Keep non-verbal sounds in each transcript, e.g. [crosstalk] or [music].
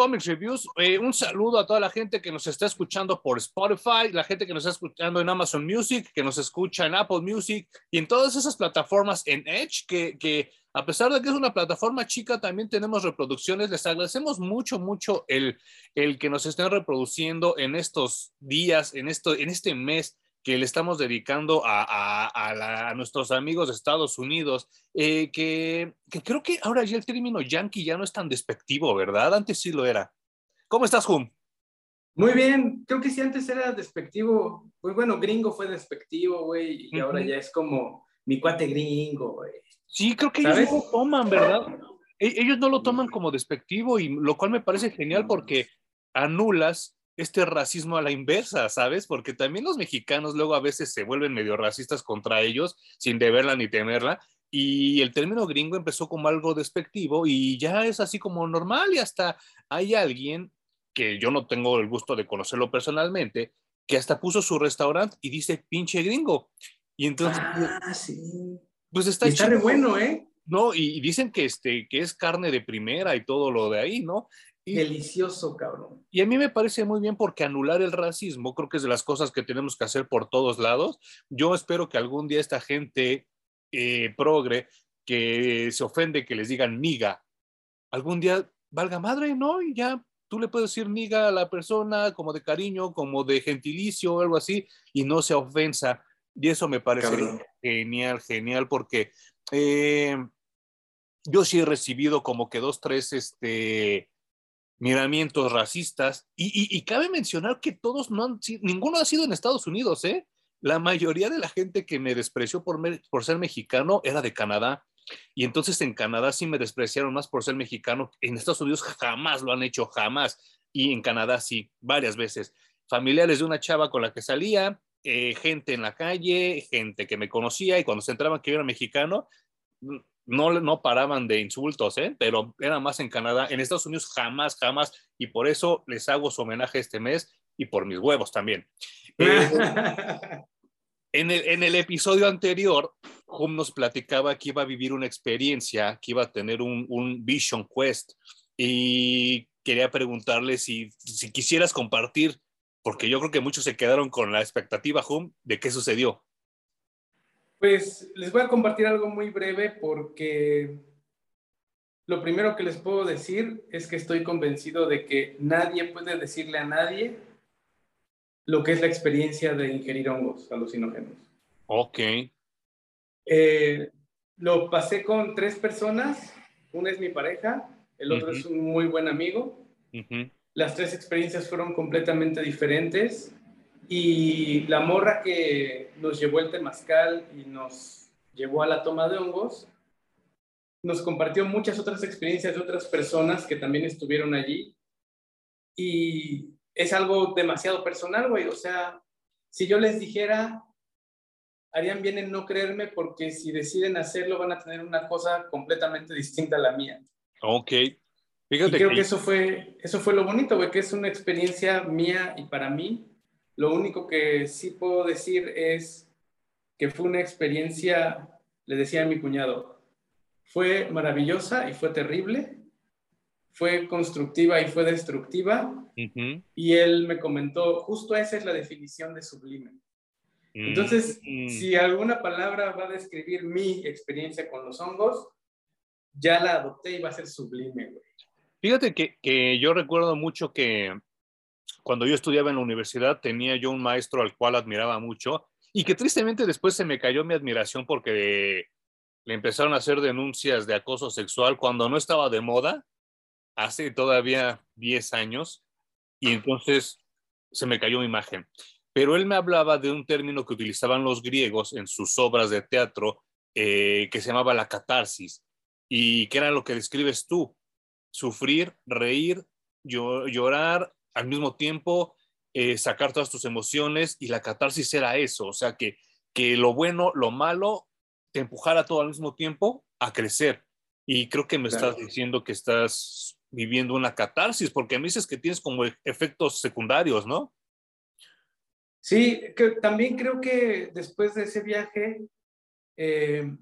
Comics Reviews. Eh, un saludo a toda la gente que nos está escuchando por Spotify, la gente que nos está escuchando en Amazon Music, que nos escucha en Apple Music y en todas esas plataformas en Edge, que, a pesar de que es una plataforma chica, también tenemos reproducciones. Les agradecemos mucho, mucho el, el que nos estén reproduciendo en estos días, en, esto, en este mes que le estamos dedicando a, nuestros amigos de Estados Unidos, eh, que, creo que ahora ya el término yankee ya no es tan despectivo, ¿verdad? Antes sí lo era. ¿Cómo estás, Hum? Muy bien, creo que sí antes era despectivo, pues bueno, gringo fue despectivo, güey, y ahora ya es como mi cuate gringo, güey. Sí, creo que ellos no lo toman, ¿verdad? E, ellos no lo toman como despectivo, y lo cual me parece genial porque anulas este racismo a la inversa, ¿sabes? Porque también los mexicanos luego a veces se vuelven medio racistas contra ellos sin deberla ni temerla. Y el término gringo empezó como algo despectivo y ya es así como normal y hasta hay alguien que yo no tengo el gusto de conocerlo personalmente, que hasta puso su restaurante y dice pinche gringo. Y entonces... Ah, sí. Pues está, está bueno, ¿eh? No, y dicen que, este, que es carne de primera y todo lo de ahí, ¿no? Delicioso, cabrón. Y a mí me parece muy bien porque anular el racismo creo que es de las cosas que tenemos que hacer por todos lados. Yo espero que algún día esta gente eh, progre que se ofende que les digan niga, algún día valga madre, ¿no? Y ya tú le puedes decir niga a la persona como de cariño, como de gentilicio o algo así, y no se ofensa. Y eso me parece genial, genial, porque eh, yo sí he recibido como que dos, tres, este, miramientos racistas. Y, cabe mencionar que todos no han sido, ninguno ha sido en Estados Unidos, ¿eh? La mayoría de la gente que me despreció por, por ser mexicano era de Canadá. Y entonces en Canadá sí me despreciaron más por ser mexicano. En Estados Unidos jamás lo han hecho, jamás. Y en Canadá sí, varias veces. Familiares de una chava con la que salía, eh, gente en la calle, gente que me conocía y cuando se entraban que yo era mexicano, no, no paraban de insultos, ¿eh? pero era más en Canadá. En Estados Unidos jamás, jamás. Y por eso les hago su homenaje este mes y por mis huevos también. Eh, [laughs] en, el, en, el, episodio anterior, Hum nos platicaba que iba a vivir una experiencia, que iba a tener un, un Vision Quest. Y quería preguntarle si, si quisieras compartir, porque yo creo que muchos se quedaron con la expectativa, Hum, de qué sucedió. Pues les voy a compartir algo muy breve porque lo primero que les puedo decir es que estoy convencido de que nadie puede decirle a nadie lo que es la experiencia de ingerir hongos alucinógenos. Ok. Eh, lo pasé con tres personas. Una es mi pareja, el otro es un muy buen amigo. Las tres experiencias fueron completamente diferentes. Y la morra que nos llevó el temazcal y nos llevó a la toma de hongos, nos compartió muchas otras experiencias de otras personas que también estuvieron allí. Y es algo demasiado personal, güey. O sea, si yo les dijera, harían bien en no creerme porque si deciden hacerlo van a tener una cosa completamente distinta a la mía. Ok. Fíjate creo que... eso, fue, eso fue lo bonito, güey, que es una experiencia mía y para mí lo único que sí puedo decir es que fue una experiencia, le decía a mi cuñado, fue maravillosa y fue terrible, fue constructiva y fue destructiva. Y él me comentó, justo esa es la definición de sublime. Entonces, si alguna palabra va a describir mi experiencia con los hongos, ya la adopté y va a ser sublime, Fíjate que, que yo recuerdo mucho que cuando yo estudiaba en la universidad tenía yo un maestro al cual admiraba mucho y que tristemente después se me cayó mi admiración porque le empezaron a hacer denuncias de acoso sexual cuando no estaba de moda, hace todavía 10 años, y entonces se me cayó mi imagen. Pero él me hablaba de un término que utilizaban los griegos en sus obras de teatro eh, que se llamaba la catarsis, y que era lo que describes tú, sufrir, reír, llorar, al mismo tiempo eh, sacar todas tus emociones y la catarsis era eso, o sea, que, que lo bueno, lo malo, te empujara todo al mismo tiempo a crecer. Y creo que me estás diciendo que estás viviendo una catarsis, porque me dices que tienes como e, efectos secundarios, ¿no? Sí, que también creo que después de ese viaje, eh,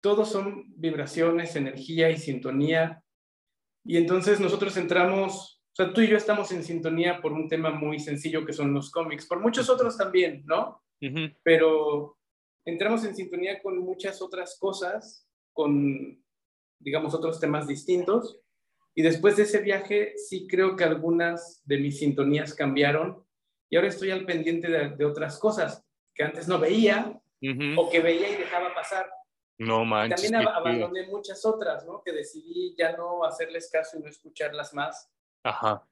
todos son vibraciones, energía y sintonía. Y entonces nosotros entramos, sea, tú y yo estamos en sintonía por un tema muy sencillo que son los cómics, por muchos otros también, ¿no? Pero entramos en sintonía con muchas otras cosas, con, digamos, otros temas distintos. Y después de ese viaje, sí creo que algunas de mis sintonías cambiaron y ahora estoy al pendiente de, otras cosas que antes no veía o que veía y dejaba pasar. No manches. también abandoné muchas otras, ¿no? Que decidí ya no hacerles caso y no escucharlas más. Ajá.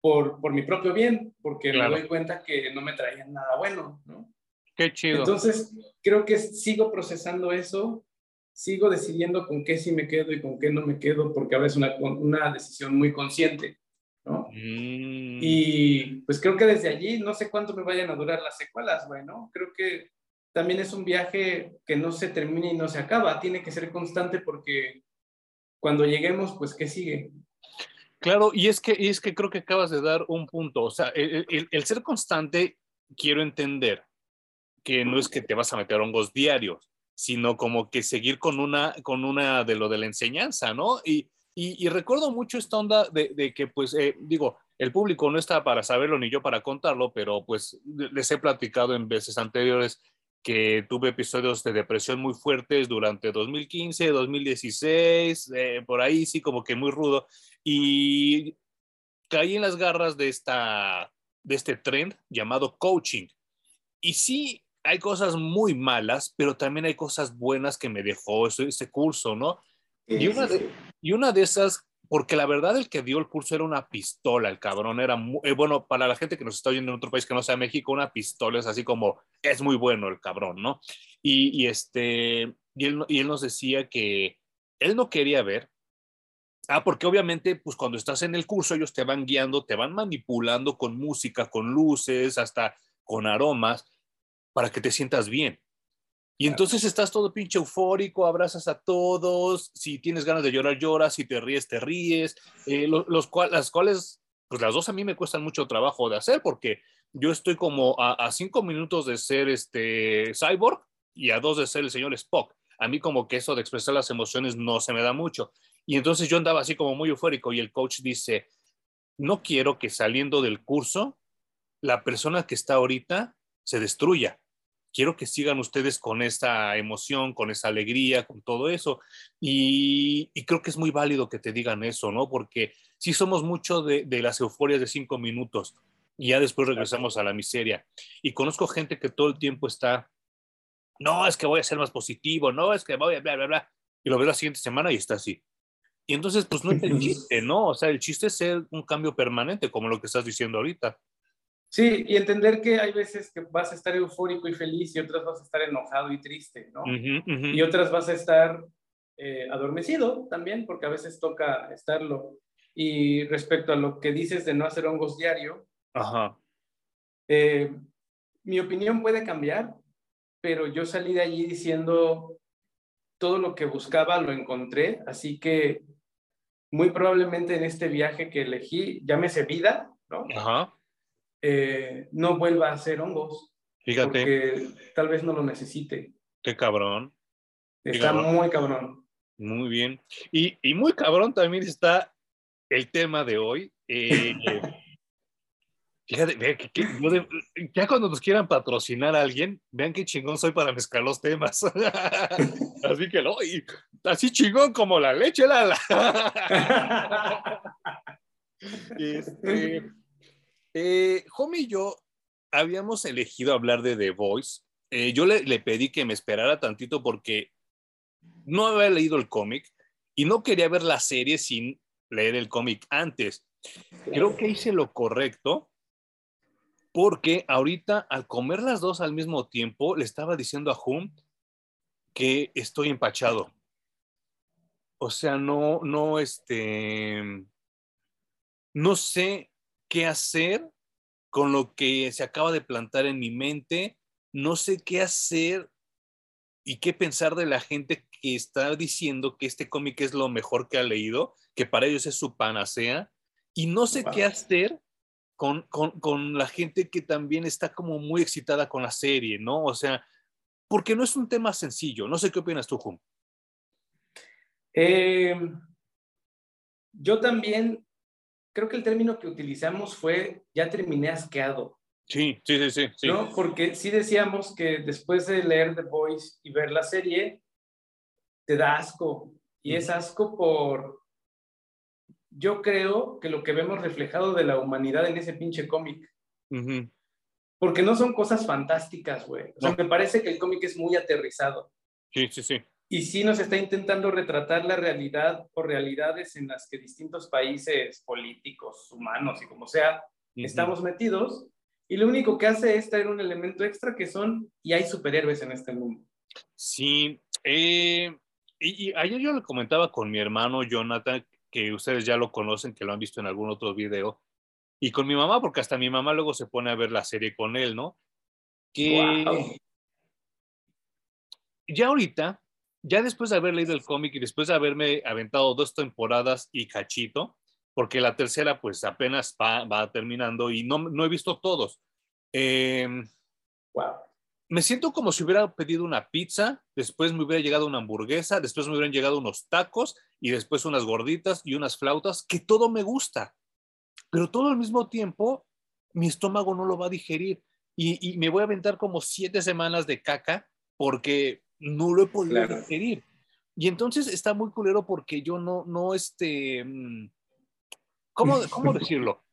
Por, por mi propio bien, porque me doy cuenta que no me traían nada bueno, ¿no? Qué chido. Entonces, creo que sigo procesando eso, sigo decidiendo con qué sí me quedo y con qué no me quedo, porque ahora es una, una decisión muy consciente, ¿no? Mm. Y pues creo que desde allí, no sé cuánto me vayan a durar las secuelas, bueno, creo que también es un viaje que no se termina y no se acaba, tiene que ser constante porque cuando lleguemos, pues, ¿qué sigue? Claro, y es que, es que creo que acabas de dar un punto, o sea, el, ser constante, quiero entender que no es que te vas a meter hongos diarios, sino como que seguir con una, con una de lo de la enseñanza, ¿no? Y, y, recuerdo mucho esta onda de, de que, pues, eh, digo, el público no está para saberlo ni yo para contarlo, pero pues les he platicado en veces anteriores que tuve episodios de depresión muy fuertes durante 2015, 2016, eh, por ahí sí como que muy rudo, y caí en las garras de, esta, de este trend llamado coaching. Y sí, hay cosas muy malas, pero también hay cosas buenas que me dejó ese, ese curso, ¿no? Y una, de, y una de esas porque la verdad el que dio el curso era una pistola, el cabrón era, muy, eh, bueno, para la gente que nos está oyendo en otro país que no sea México, una pistola es así como, es muy bueno el cabrón, ¿no? Y, este, y él, y él nos decía que él no quería ver, ah, porque obviamente, pues cuando estás en el curso ellos te van guiando, te van manipulando con música, con luces, hasta con aromas, para que te sientas bien. Y entonces estás todo pinche eufórico, abrazas a todos, si tienes ganas de llorar, lloras, si te ríes, te ríes, eh, los, las cuales, pues las dos a mí me cuestan mucho trabajo de hacer porque yo estoy como a, cinco minutos de ser este cyborg y a dos de ser el señor Spock. A mí como que eso de expresar las emociones no se me da mucho. Y entonces yo andaba así como muy eufórico y el coach dice, no quiero que saliendo del curso, la persona que está ahorita se destruya quiero que sigan ustedes con esa emoción, con esa alegría, con todo eso. Y, creo que es muy válido que te digan eso, ¿no? Porque sí somos mucho de, las euforias de cinco minutos y ya después regresamos a la miseria. Y conozco gente que todo el tiempo está, no, es que voy a ser más positivo, no, es que voy a bla, bla, bla. Y lo ves la siguiente semana y está así. Y entonces, pues no es el chiste, ¿no? O sea, el chiste es ser un cambio permanente, como lo que estás diciendo ahorita. Sí, y entender que hay veces que vas a estar eufórico y feliz y otras vas a estar enojado y triste, ¿no? Y otras vas a estar eh, adormecido también, porque a veces toca estarlo. Y respecto a lo que dices de no hacer hongos diario, eh, mi opinión puede cambiar, pero yo salí de allí diciendo todo lo que buscaba lo encontré, así que muy probablemente en este viaje que elegí, llámese vida, ¿no? Ajá eh, no vuelva a hacer hongos. Fíjate. Porque tal vez no lo necesite. Qué cabrón. Está muy cabrón. Muy bien. Y, muy cabrón también está el tema de hoy. Eh, [laughs] ya cuando nos quieran patrocinar a alguien, vean qué chingón soy para mezclar los temas. [laughs] así que, lo, así chingón como la leche, la. [laughs] este, eh, Homie y yo habíamos elegido hablar de The Voice. Eh, yo le, pedí que me esperara tantito porque no había leído el cómic y no quería ver la serie sin leer el cómic antes. Creo que hice lo correcto porque ahorita al comer las dos al mismo tiempo le estaba diciendo a Hum que estoy empachado. O sea, no, no, este, no sé qué hacer con lo que se acaba de plantar en mi mente. No sé qué hacer y qué pensar de la gente que está diciendo que este cómic es lo mejor que ha leído, que para ellos es su panacea. Y no sé qué hacer con, con, la gente que también está como muy excitada con la serie, ¿no? O sea, porque no es un tema sencillo. No sé qué opinas tú, Jum. Eh, yo también creo que el término que utilizamos fue ya terminé asqueado. Sí, sí, sí, sí. ¿no? Porque sí decíamos que después de leer The Voice y ver la serie, te da asco. Y es asco por, yo creo que lo que vemos reflejado de la humanidad en ese pinche cómic. Porque no son cosas fantásticas, güey. O sea, me parece que el cómic es muy aterrizado. Sí, sí, sí. Y sí nos está intentando retratar la realidad o realidades en las que distintos países políticos, humanos y como sea, estamos metidos. Y lo único que hace es traer un elemento extra que son, y hay superhéroes en este mundo. Sí, eh, y, ayer yo le comentaba con mi hermano Jonathan, que ustedes ya lo conocen, que lo han visto en algún otro video, y con mi mamá, porque hasta mi mamá luego se pone a ver la serie con él, ¿no? Que ya ahorita, ya después de haber leído el cómic y después de haberme aventado dos temporadas y cachito, porque la tercera pues apenas va, va terminando y no, no he visto todos. Eh, wow me siento como si hubiera pedido una pizza, después me hubiera llegado una hamburguesa, después me hubieran llegado unos tacos y después unas gorditas y unas flautas, que todo me gusta, pero todo al mismo tiempo mi estómago no lo va a digerir y, me voy a aventar como siete semanas de caca porque no lo he podido digerir. Y entonces está muy culero porque yo no, no, este, mm, ¿cómo, cómo [laughs] decirlo?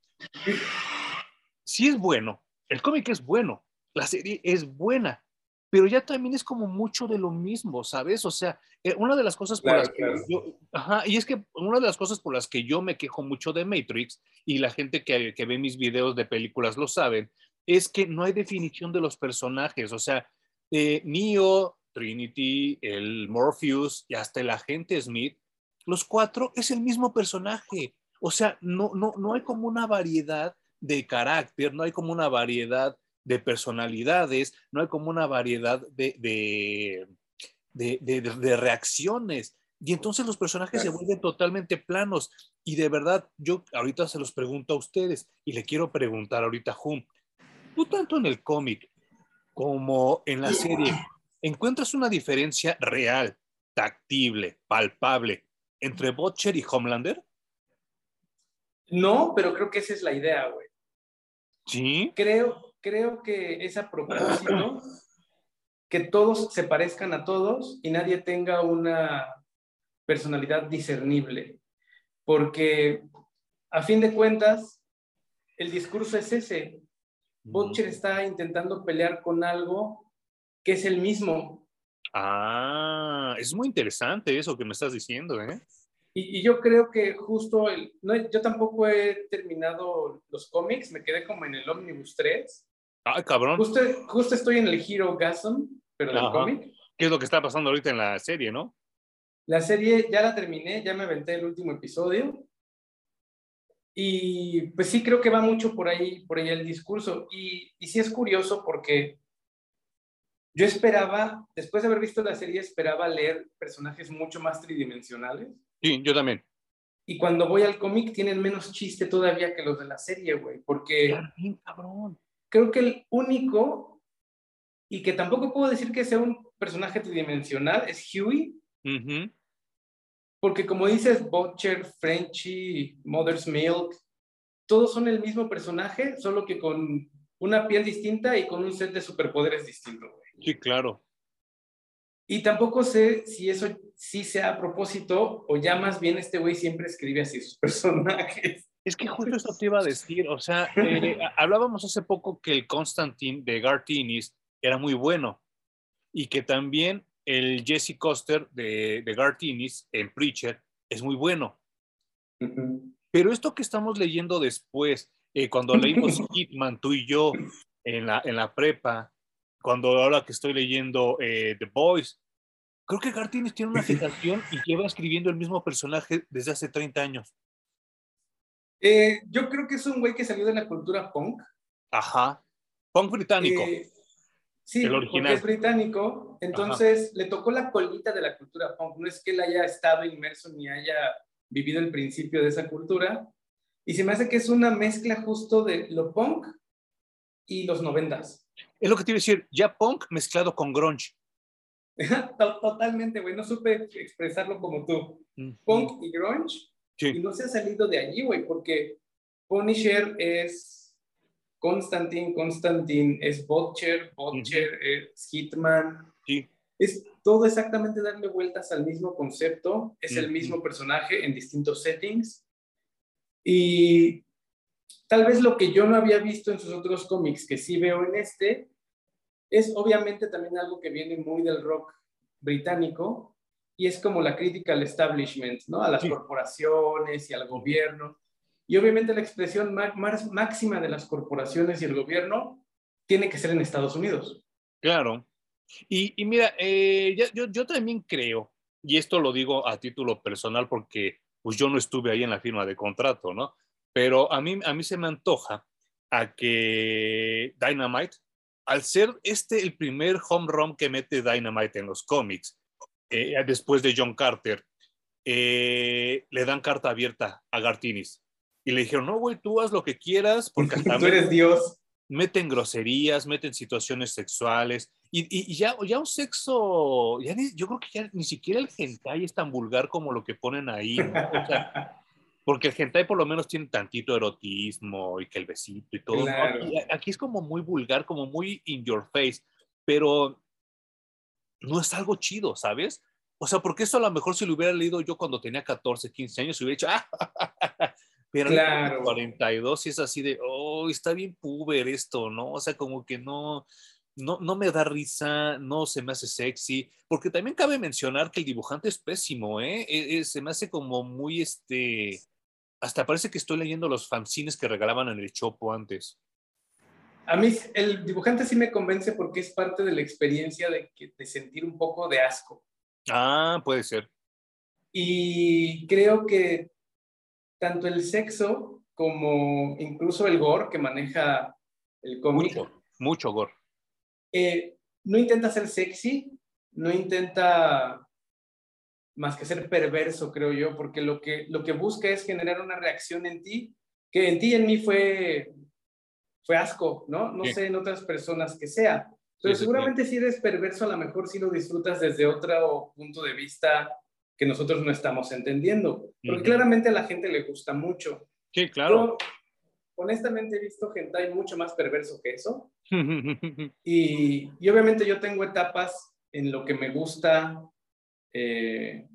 Sí es bueno, el cómic es bueno, la serie es buena, pero ya también es como mucho de lo mismo, ¿sabes? O sea, eh, una de las cosas por las que yo, ajá, y es que una de las cosas por las que yo me quejo mucho de Matrix, y la gente que, que ve mis videos de películas lo saben, es que no hay definición de los personajes, o sea, eh, Neo, Trinity, el Morpheus y hasta el agente Smith, los cuatro es el mismo personaje. O sea, no, no, no hay como una variedad de carácter, no hay como una variedad de personalidades, no hay como una variedad de, de, de, reacciones. Y entonces los personajes se vuelven totalmente planos. Y de verdad, yo ahorita se los pregunto a ustedes y le quiero preguntar ahorita a Hum, tú tanto en el cómic como en la serie, ¿encuentras una diferencia real, tactible, palpable entre Butcher y Homelander? No, pero creo que esa es la idea, güey. Sí. Creo, creo que es a propósito que todos se parezcan a todos y nadie tenga una personalidad discernible, porque a fin de cuentas, el discurso es ese. Butcher está intentando pelear con algo que es el mismo. Ah, es muy interesante eso que me estás diciendo, ¿eh? Y, yo creo que justo, el, no, yo tampoco he terminado los cómics, me quedé como en el Omnibus 3. Ah, cabrón. Justo, justo estoy en el Hero Gasm, pero del cómic. ¿Qué es lo que está pasando ahorita en la serie, no? La serie ya la terminé, ya me aventé el último episodio. Y pues sí, creo que va mucho por ahí, por ahí el discurso. Y, y sí es curioso porque yo esperaba, después de haber visto la serie, esperaba leer personajes mucho más tridimensionales. Sí, yo también. Y cuando voy al cómic tienen menos chiste todavía que los de la serie, güey, porque... cabrón creo que el único, y que tampoco puedo decir que sea un personaje tridimensional, es Huey. Porque como dices, Butcher, Frenchy, Mother's Milk, todos son el mismo personaje, solo que con una piel distinta y con un set de superpoderes distinto. Sí, claro. Y tampoco sé si eso sí sea a propósito o ya más bien este güey siempre escribe así sus [laughs] personajes. Es que justo esto te [laughs] iba a decir, o sea, eh, hablábamos hace poco que el Constantine de Gartinis era muy bueno y que también el Jesse Coster de, de Gartinis en Preacher es muy bueno. Pero esto que estamos leyendo después, eh, cuando leímos [laughs] Hitman, tú y yo, en la, en la prepa, cuando ahora que estoy leyendo eh, The Boys, creo que Gartinis tiene una [laughs] fijación y lleva escribiendo el mismo personaje desde hace 30 años. Eh, yo creo que es un güey que salió de la cultura punk. Ajá. Punk británico. Eh, sí, porque es británico. Entonces le tocó la colita de la cultura punk. No es que él haya estado inmerso ni haya vivido el principio de esa cultura. Y se me hace que es una mezcla justo de lo punk y los noventas. Es lo que te iba a decir, ya punk mezclado con grunge. [laughs] Totalmente, güey. No supe expresarlo como tú. Punk y grunge. Y no se ha salido de allí, güey, porque Punisher es Constantine, Constantine es Butcher, Butcher es Hitman. Sí. Es todo exactamente darle vueltas al mismo concepto. Es el mismo personaje en distintos settings. Y tal vez lo que yo no había visto en sus otros cómics, que sí veo en este, es obviamente también algo que viene muy del rock británico y es como la crítica al establishment, ¿no? A las corporaciones y al gobierno. Y obviamente la expresión máxima de las corporaciones y el gobierno tiene que ser en Estados Unidos. Claro. Y, mira, eh, yo, yo también creo, y esto lo digo a título personal porque pues yo no estuve ahí en la firma de contrato, ¿no? Pero a mí, a mí se me antoja a que Dynamite, al ser este el primer home run que mete Dynamite en los cómics, eh, después de John Carter, eh, le dan carta abierta a Gartinis. Y le dijeron, no, güey, tú haz lo que quieras, porque [laughs] tú eres Dios. Meten groserías, meten situaciones sexuales, y, y, ya, ya un sexo, ya yo creo que ya ni siquiera el hentai es tan vulgar como lo que ponen ahí, ¿no? o sea, [laughs] porque el hentai por lo menos tiene tantito erotismo y que el besito y todo. Aquí, es como muy vulgar, como muy in your face, pero no es algo chido, ¿sabes? O sea, porque eso a lo mejor si lo hubiera leído yo cuando tenía 14, 15 años, hubiera dicho, ¡ah! [laughs] Pero claro. 42 y es así de, oh, está bien puber esto, ¿no? O sea, como que no, no, no me da risa, no se me hace sexy, porque también cabe mencionar que el dibujante es pésimo, ¿eh? E, e, se me hace como muy, este, hasta parece que estoy leyendo los fanzines que regalaban en el Chopo antes. A mí el dibujante sí me convence porque es parte de la experiencia de, de sentir un poco de asco. Ah, puede ser. Y creo que tanto el sexo como incluso el gore que maneja el cómic. Mucho, mucho gore. Eh, no intenta ser sexy, no intenta más que ser perverso, creo yo, porque lo que, lo que busca es generar una reacción en ti, que en ti y en mí fue, fue asco, ¿no? No sé en otras personas que sea. Pero seguramente si eres perverso, a lo mejor sí lo disfrutas desde otro punto de vista que nosotros no estamos entendiendo. Porque claramente a la gente le gusta mucho. Sí, claro. honestamente he visto gente mucho más perverso que eso. [laughs] y, y obviamente yo tengo etapas en lo que me gusta eh,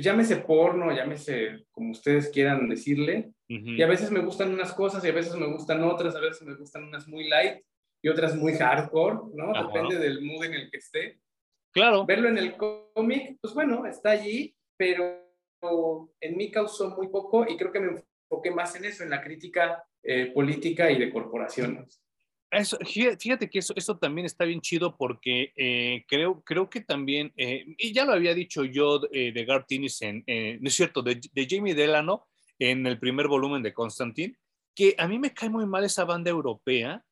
pues llámese porno, llámese como ustedes quieran decirle, y a veces me gustan unas cosas y a veces me gustan otras, a veces me gustan unas muy light y otras muy hardcore, ¿no? Depende del mood en el que esté. Claro. Verlo en el cómic, pues bueno, está allí, pero en mí causó muy poco y creo que me enfoqué más en eso, en la crítica eh, política y de corporaciones. Eso, fíjate que eso, eso también está bien chido porque eh, creo, creo que también, eh, y ya lo había dicho yo eh, de Garth Ennis, en, no es cierto, de, de, Jamie Delano en el primer volumen de Constantine, que a mí me cae muy mal esa banda europea,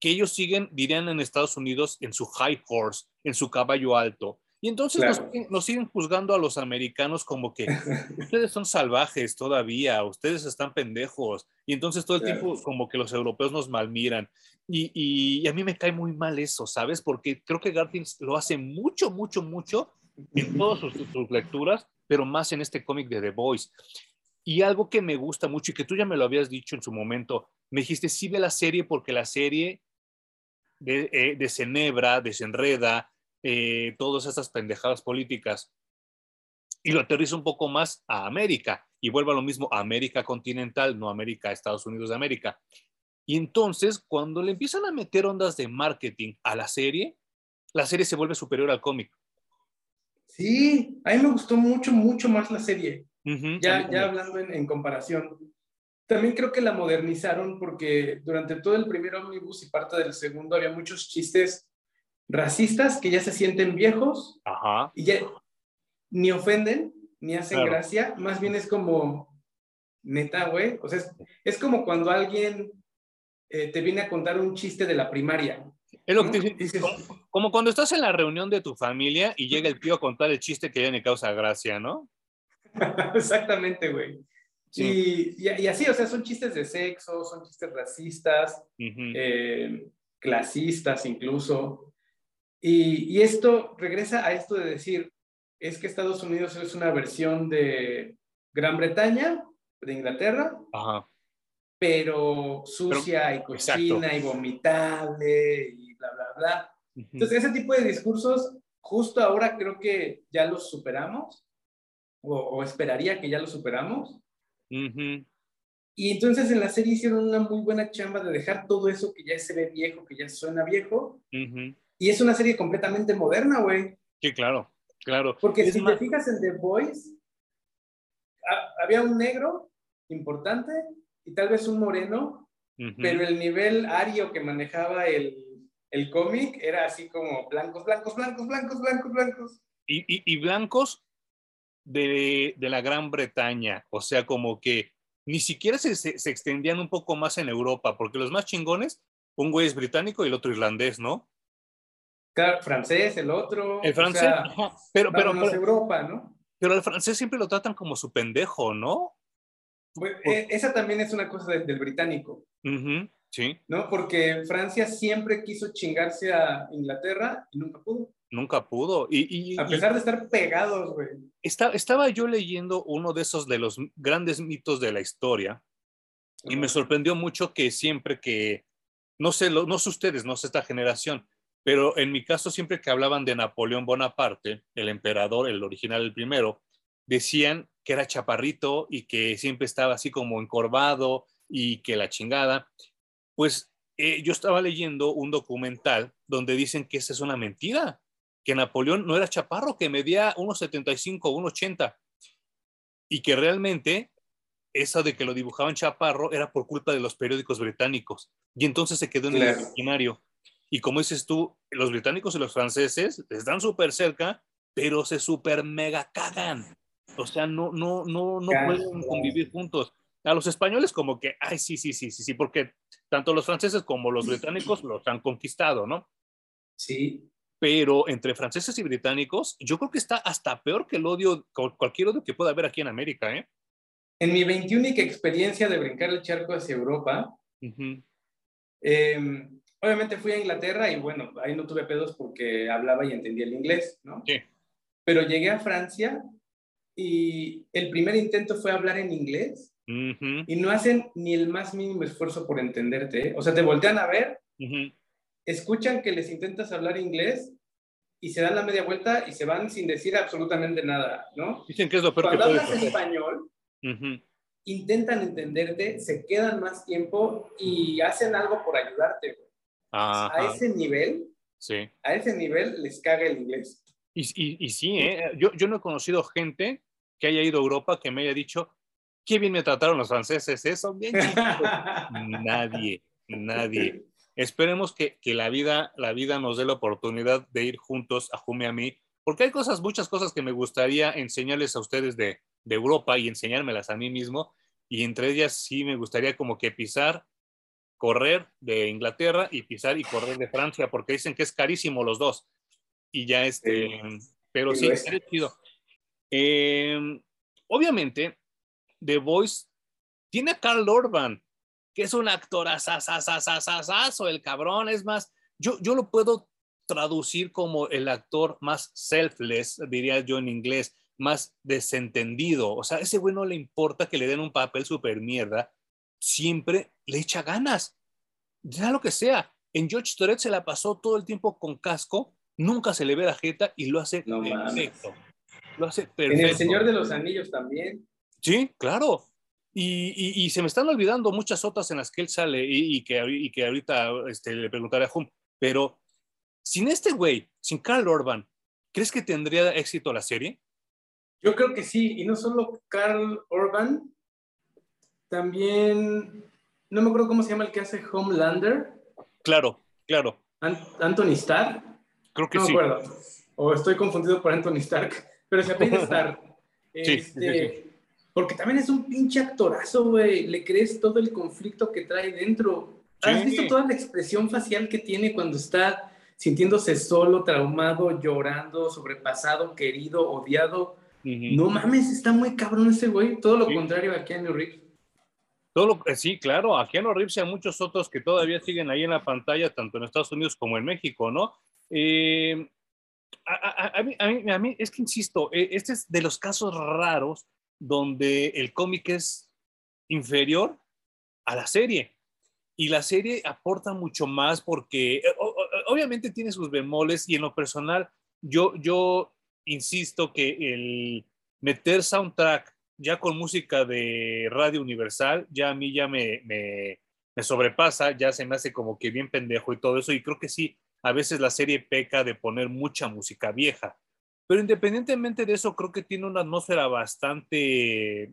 que ellos siguen, dirían en Estados Unidos, en su high horse, en su caballo alto, y entonces nos, siguen juzgando a los americanos como que [laughs] ustedes son salvajes todavía, ustedes están pendejos. Y entonces todo el tiempo como que los europeos nos malmiran. Y, y, a mí me cae muy mal eso, ¿sabes? Porque creo que Gartins lo hace mucho, mucho, mucho en todas sus, lecturas, pero más en este cómic de The Boys. Y algo que me gusta mucho y que tú ya me lo habías dicho en su momento, me dijiste, sí ve la serie porque la serie de, eh, desenebra, desenreda, eh, todas estas pendejadas políticas y lo aterriza un poco más a América y vuelve a lo mismo a América continental, no América, Estados Unidos de América. Y entonces, cuando le empiezan a meter ondas de marketing a la serie, la serie se vuelve superior al cómic. Sí, a mí me gustó mucho, mucho más la serie. ya, ya hablando en, en, comparación. También creo que la modernizaron porque durante todo el primer ómnibus y parte del segundo había muchos chistes racistas que ya se sienten viejos y ya ni ofenden ni hacen gracia, más bien es como, neta, güey, o sea, es, como cuando alguien eh, te viene a contar un chiste de la primaria. Es lo que dices, como, cuando estás en la reunión de tu familia y llega el tío a contar el chiste que ya le causa gracia, ¿no? [laughs] Exactamente, güey. Y, y, así, o sea, son chistes de sexo, son chistes racistas, eh, clasistas incluso. Y, y, esto regresa a esto de decir, es que Estados Unidos es una versión de Gran Bretaña, de Inglaterra, pero sucia y cochina y vomitable y bla, bla, bla. Entonces, ese tipo de discursos, justo ahora creo que ya los superamos, o, esperaría que ya los superamos. Y entonces en la serie hicieron una muy buena chamba de dejar todo eso que ya se ve viejo, que ya suena viejo. Y es una serie completamente moderna, güey. Sí, claro, claro. Porque si te fijas en The Voice, había un negro importante y tal vez un moreno, pero el nivel ario que manejaba el, el cómic era así como blancos, blancos, blancos, blancos, blancos, blancos. Y, y, y blancos de, de, la Gran Bretaña, o sea, como que ni siquiera se, se, extendían un poco más en Europa, porque los más chingones, un güey es británico y el otro irlandés, ¿no? Claro, francés, el otro. El francés, pero, pero, pero, Europa, ¿no? Pero el francés siempre lo tratan como su pendejo, ¿no? Pues, eh, esa también es una cosa del británico. sí. ¿No? Porque Francia siempre quiso chingarse a Inglaterra y nunca pudo. Nunca pudo. Y, a pesar de estar pegados, güey. estaba yo leyendo uno de esos de los grandes mitos de la historia y me sorprendió mucho que siempre que, no sé, no sé ustedes, no sé esta generación, pero en mi caso siempre que hablaban de Napoleón Bonaparte, el emperador, el original, el primero, decían que era chaparrito y que siempre estaba así como encorvado y que la chingada. Pues eh, yo estaba leyendo un documental donde dicen que esa es una mentira, que Napoleón no era chaparro, que medía 1,75, 1,80 y que realmente eso de que lo dibujaban chaparro era por culpa de los periódicos británicos y entonces se quedó en el imaginario. Y como dices tú, los británicos y los franceses están súper cerca, pero se súper mega cagan. O sea, no, no, no, no pueden convivir juntos. A los españoles como que, ay, sí, sí, sí, sí, sí, porque tanto los franceses como los británicos los han conquistado, ¿no? Sí. Pero entre franceses y británicos, yo creo que está hasta peor que el odio, cualquier odio que pueda haber aquí en América, ¿eh? En mi 21 experiencia de brincar el charco hacia Europa, em, obviamente fui a Inglaterra y bueno, ahí no tuve pedos porque hablaba y entendía el inglés, ¿no? Sí. Pero llegué a Francia y el primer intento fue hablar en inglés y no hacen ni el más mínimo esfuerzo por entenderte. ¿eh? O sea, te voltean a ver, escuchan que les intentas hablar inglés y se dan la media vuelta y se van sin decir absolutamente nada, ¿no? Dicen que es lo peor Cuando hablas español, intentan entenderte, se quedan más tiempo y hacen algo por ayudarte. A ese nivel, sí. a ese nivel les caga el inglés. Y, y, sí, ¿eh? yo, yo no he conocido gente que haya ido a Europa que me haya dicho, qué bien me trataron los franceses, eso, ¿eh? bien [laughs] nadie, nadie. Esperemos que, que, la, vida, la vida nos dé la oportunidad de ir juntos a Jume a mí, porque hay cosas, muchas cosas que me gustaría enseñarles a ustedes de, de Europa y enseñármelas a mí mismo, y entre ellas sí me gustaría como que pisar, correr de Inglaterra y pisar y correr de Francia, porque dicen que es carísimo los dos y ya este, pero sí, es chido. Em, obviamente, The Voice tiene a Carl Orban, que es un actor asasasasasasaso, el cabrón, es más, yo, yo lo puedo traducir como el actor más selfless, diría yo en inglés, más desentendido. O sea, ese güey no le importa que le den un papel súper mierda, siempre le echa ganas, ya lo que sea. En George Toret se la pasó todo el tiempo con casco nunca se le ve la jeta y lo hace perfecto. Lo hace perfecto. En El Señor de los Anillos también. Sí, claro. Y, y, se me están olvidando muchas otras en las que él sale y, que, y que ahorita este, le preguntaré a Hum, pero sin este güey, sin Carl Orban, ¿crees que tendría éxito la serie? Yo creo que sí, y no solo Carl Orban, también, no me acuerdo cómo se llama el que hace Homelander. Claro, claro. Anthony Starr. Creo que no sí. me acuerdo. O estoy confundido por Anthony Stark, [laughs] pero se apellida [laughs] Stark. Este, porque también es un pinche actorazo, güey. Le crees todo el conflicto que trae dentro. ¿Has visto toda la expresión facial que tiene cuando está sintiéndose solo, traumado, llorando, sobrepasado, querido, odiado? No mames, está muy cabrón ese güey. Todo lo contrario a Keanu Reeves. Todo lo, eh, sí, claro, a Keanu Reeves y a muchos otros que todavía siguen ahí en la pantalla, tanto en Estados Unidos como en México, ¿no? Eh, a, mí, a, mí, es que insisto, eh, este es de los casos raros donde el cómic es inferior a la serie. Y la serie aporta mucho más porque obviamente tiene sus bemoles y en lo personal yo, yo insisto que el meter soundtrack ya con música de Radio Universal, ya a mí ya me, me, sobrepasa, ya se me hace como que bien pendejo y todo eso. Y creo que sí, a veces la serie peca de poner mucha música vieja. Pero independientemente de eso, creo que tiene una atmósfera bastante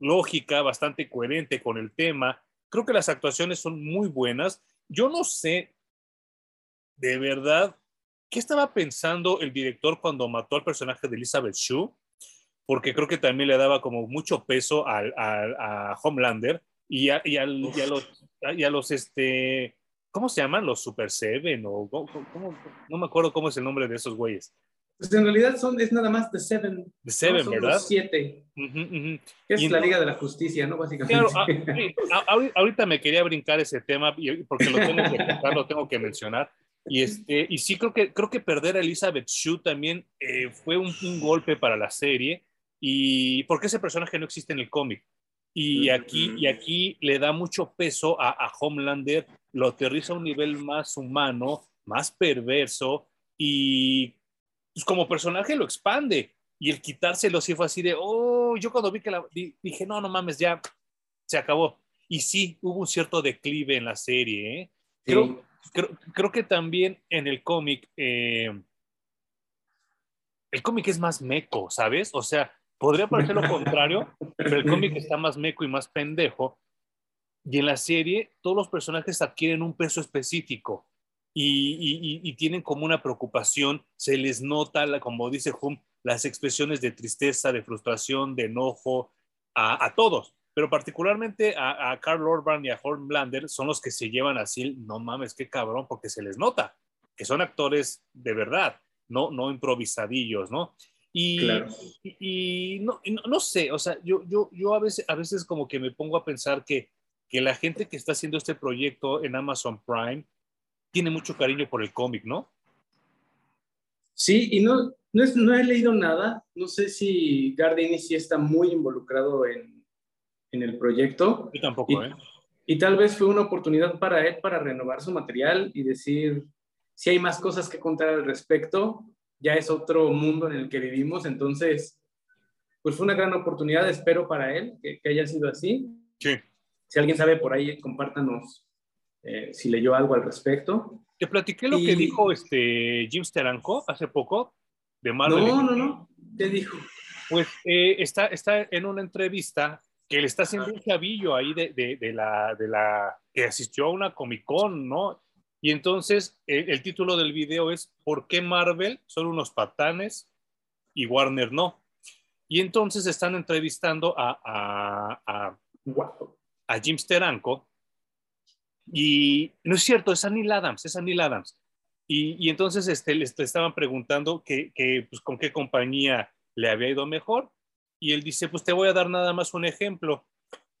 lógica, bastante coherente con el tema. Creo que las actuaciones son muy buenas. Yo no sé, de verdad, qué estaba pensando el director cuando mató al personaje de Elizabeth Shue, porque creo que también le daba como mucho peso al, a Homelander y a, y, los, y a los este, ¿Cómo se llaman? ¿Los Super Seven? O, no me acuerdo cómo es el nombre de esos güeyes. Pues en realidad son, es nada más The Seven. The Seven, ¿verdad? Los siete. Es la Liga de la Justicia, ¿no? Básicamente. Claro, [laughs] ahorita me quería brincar ese tema porque lo tengo que lo tengo que mencionar. Y, este, y sí, creo que, creo que perder a Elizabeth Shue también eh, fue un, un, golpe para la serie. Y porque ese personaje no existe en el cómic. Y aquí, y aquí le da mucho peso a, a Homelander, lo aterriza a un nivel más humano, más perverso, y pues, como personaje lo expande. Y el quitárselo sí fue así de, oh, yo cuando vi que la, dije, no, no mames, ya se acabó. Y sí, hubo un cierto declive en la serie. ¿eh? Creo, creo, que también en el cómic, eh, el cómic es más meco, ¿sabes? O sea, Podría parecer lo [laughs] contrario, pero el cómic está más meco y más pendejo. Y en la serie, todos los personajes adquieren un peso específico y, tienen como una preocupación. Se les nota, como dice Hum, las expresiones de tristeza, de frustración, de enojo a, todos. Pero particularmente a, Carl Orban y a Hornblander son los que se llevan así, no mames, qué cabrón, porque se les nota que son actores de verdad, no, no improvisadillos, ¿no? Y, y, no, no, sé, o sea, yo, yo, yo a, veces, a veces como que me pongo a pensar que, que la gente que está haciendo este proyecto en Amazon Prime tiene mucho cariño por el cómic, ¿no? Sí, y no, no, no, he leído nada, no sé si Gardini sí está muy involucrado en, en el proyecto. Yo tampoco, ¿eh? Y tal vez fue una oportunidad para él para renovar su material y decir si hay más cosas que contar al respecto ya es otro mundo en el que vivimos, entonces, pues fue una gran oportunidad, espero para él que, haya sido así. Sí. Si alguien sabe por ahí, compártanos eh, si leyó algo al respecto. Te platiqué lo que dijo este Jim Steranko hace poco de Marvel. No, no, no, te dijo. Pues eh, está, está en una entrevista que le está haciendo un chavillo ahí de, de, de, la, de la que asistió a una Comic Con, ¿no? Y entonces el, título del video es ¿Por qué Marvel son unos patanes y Warner no? Y entonces están entrevistando a, a, a, a Jim Steranko y no es cierto, es Anil Adams, es Anil Adams. Y, y entonces este, le estaban preguntando que, que, pues, con qué compañía le había ido mejor. Y él dice, pues te voy a dar nada más un ejemplo.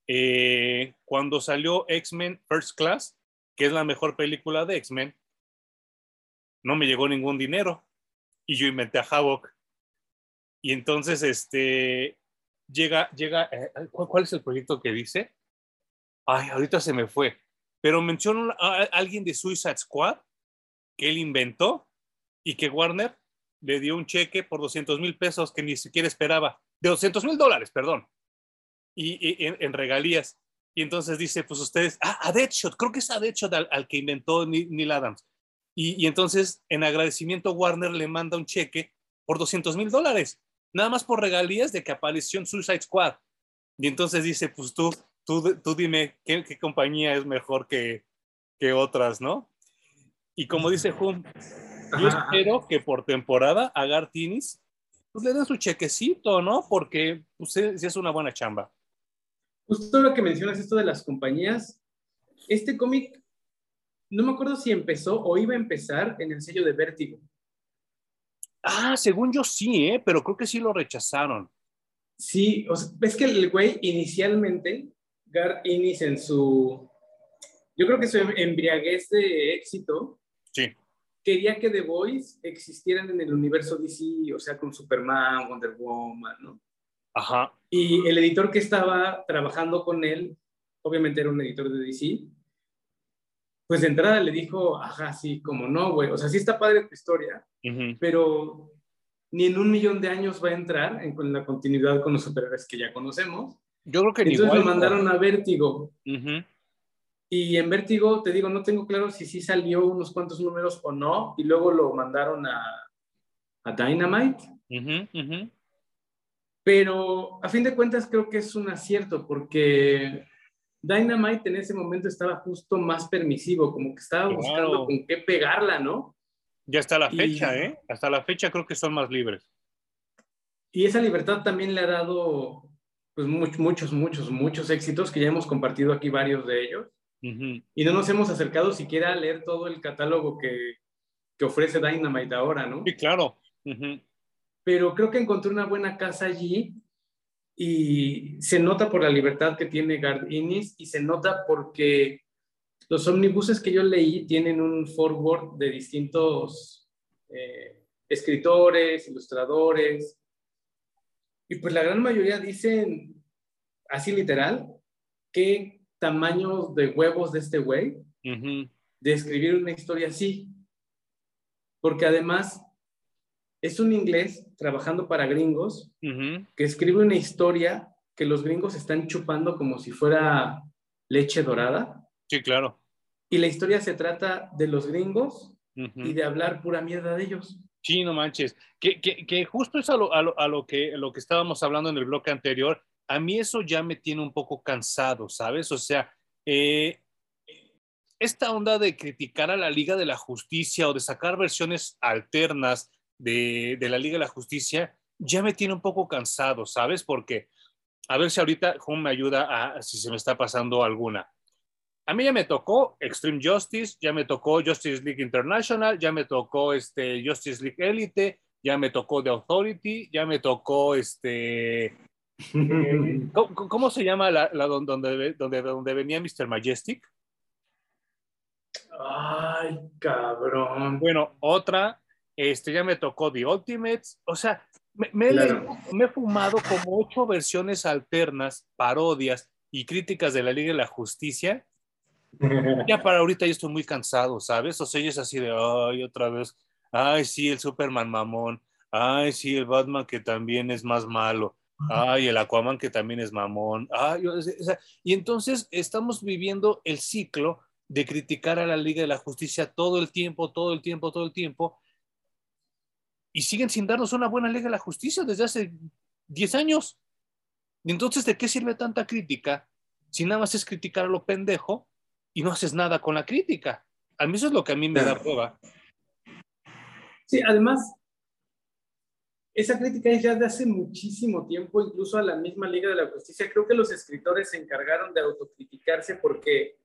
Eh, cuando salió X-Men First Class, que es la mejor película de X-Men, no me llegó ningún dinero y yo inventé a Havoc. Y entonces, este, llega, llega, eh, ¿cuál es el proyecto que dice? Ay, ahorita se me fue, pero menciona a alguien de Suicide Squad que él inventó y que Warner le dio un cheque por 200 mil pesos que ni siquiera esperaba, de 200 mil dólares, perdón, y, en, regalías. Y entonces dice, pues ustedes, ah, a Deadshot, creo que es a Deadshot al, que inventó Neil Adams. Y, entonces, en agradecimiento, Warner le manda un cheque por 200 mil dólares, nada más por regalías de que apareció en Suicide Squad. Y entonces dice, pues tú, tú, tú dime qué, compañía es mejor que, que otras, ¿no? Y como dice Hum, yo espero que por temporada a Gartinis pues le den su chequecito, ¿no? Porque pues, sí es una buena chamba. Justo lo que mencionas esto de las compañías, este cómic, no me acuerdo si empezó o iba a empezar en el sello de Vértigo. Ah, según yo sí, ¿eh? pero creo que sí lo rechazaron. Sí, o sea, es que el güey inicialmente, Gar Innis en su, yo creo que su embriaguez de éxito, sí. quería que The Boys existieran en el universo DC, o sea, con Superman, Wonder Woman, ¿no? Ajá. Y el editor que estaba trabajando con él, obviamente era un editor de DC, pues de entrada le dijo, ajá, sí, como no, güey, o sea, sí está padre tu historia, pero ni en un millón de años va a entrar en, la continuidad con los superhéroes que ya conocemos. Yo creo que Entonces lo mandaron a Vértigo. Y en Vértigo, te digo, no tengo claro si sí salió unos cuantos números o no, y luego lo mandaron a, a Dynamite. Pero a fin de cuentas creo que es un acierto porque Dynamite en ese momento estaba justo más permisivo, como que estaba buscando con qué pegarla, ¿no? Ya hasta la fecha, ¿eh? Hasta la fecha creo que son más libres. Y esa libertad también le ha dado pues muchos, muchos, muchos, muchos éxitos que ya hemos compartido aquí varios de ellos. Y no nos hemos acercado siquiera a leer todo el catálogo que, que ofrece Dynamite ahora, ¿no? Sí, claro. Pero creo que encontré una buena casa allí y se nota por la libertad que tiene Gard Innis y se nota porque los omnibuses que yo leí tienen un forward de distintos eh, escritores, ilustradores, y pues la gran mayoría dicen, así literal, qué tamaños de huevos de este güey de escribir una historia así. Porque además es un inglés trabajando para gringos que escribe una historia que los gringos están chupando como si fuera leche dorada. Sí, claro. Y la historia se trata de los gringos y de hablar pura mierda de ellos. Sí, no manches. Que, que, justo es a lo, a, lo, que, lo que estábamos hablando en el bloque anterior. A mí eso ya me tiene un poco cansado, ¿sabes? O sea, eh, esta onda de criticar a la Liga de la Justicia o de sacar versiones alternas de, de la Liga de la Justicia, ya me tiene un poco cansado, ¿sabes? Porque, a ver si ahorita Juan me ayuda a si se me está pasando alguna a mí ya me tocó Extreme Justice, ya me tocó Justice League International, ya me tocó este Justice League Elite, ya me tocó The Authority, ya me tocó este... Eh, [laughs] ¿cómo, se llama la, donde, donde, donde venía Mr. Majestic? Ay, cabrón. Bueno, otra, este, ya me tocó The Ultimates, o sea, me, me, me he fumado como ocho versiones alternas, parodias y críticas de la Liga de la Justicia. [laughs] Ya para ahorita yo estoy muy cansado, ¿sabes? O sea, es así de, ay, otra vez, ay, sí, el Superman mamón, ay, sí, el Batman que también es más malo, ay, el Aquaman que también es mamón, ay, o sea, y entonces estamos viviendo el ciclo de criticar a la Liga de la Justicia todo el tiempo, todo el tiempo, todo el tiempo, y siguen sin darnos una buena Liga de la Justicia desde hace 10 años. Y entonces, ¿de qué sirve tanta crítica si nada más es criticar a lo pendejo y no haces nada con la crítica. A mí eso es lo que a mí me da prueba. Sí, además, esa crítica es ya de hace muchísimo tiempo, incluso a la misma Liga de la Justicia. Creo que los escritores se encargaron de autocriticarse porque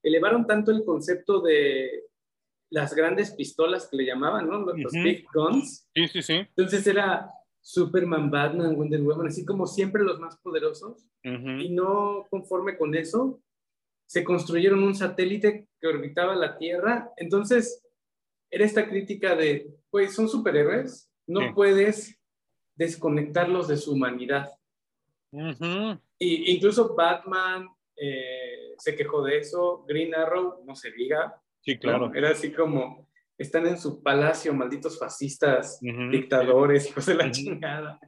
elevaron tanto el concepto de las grandes pistolas que le llamaban, ¿no? Los, big guns. Sí, sí, sí. Entonces era Superman, Batman, Wonder Woman, así como siempre los más poderosos. Y no conforme con eso, se construyeron un satélite que orbitaba la Tierra. Entonces, era esta crítica de, pues son superhéroes, no puedes desconectarlos de su humanidad. y incluso Batman eh, se quejó de eso, Green Arrow, no se diga. Sí, claro. Era así como, están en su palacio, malditos fascistas, dictadores, [laughs] hijos de la chingada.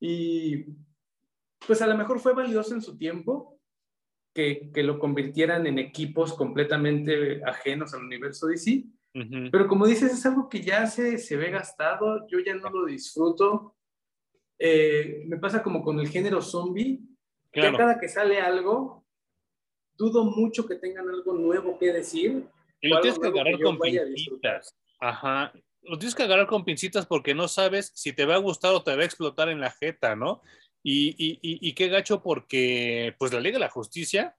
Y pues a lo mejor fue valioso en su tiempo, que, que, lo convirtieran en equipos completamente ajenos al universo DC. Pero como dices, es algo que ya se, se ve gastado, yo ya no lo disfruto. Eh, me pasa como con el género zombie, que cada que sale algo, dudo mucho que tengan algo nuevo que decir. Y lo tienes que agarrar con pincitas. Ajá. Lo tienes que agarrar con pincitas porque no sabes si te va a gustar o te va a explotar en la jeta, ¿no? Y, y, y, qué gacho porque, pues la Liga de la Justicia,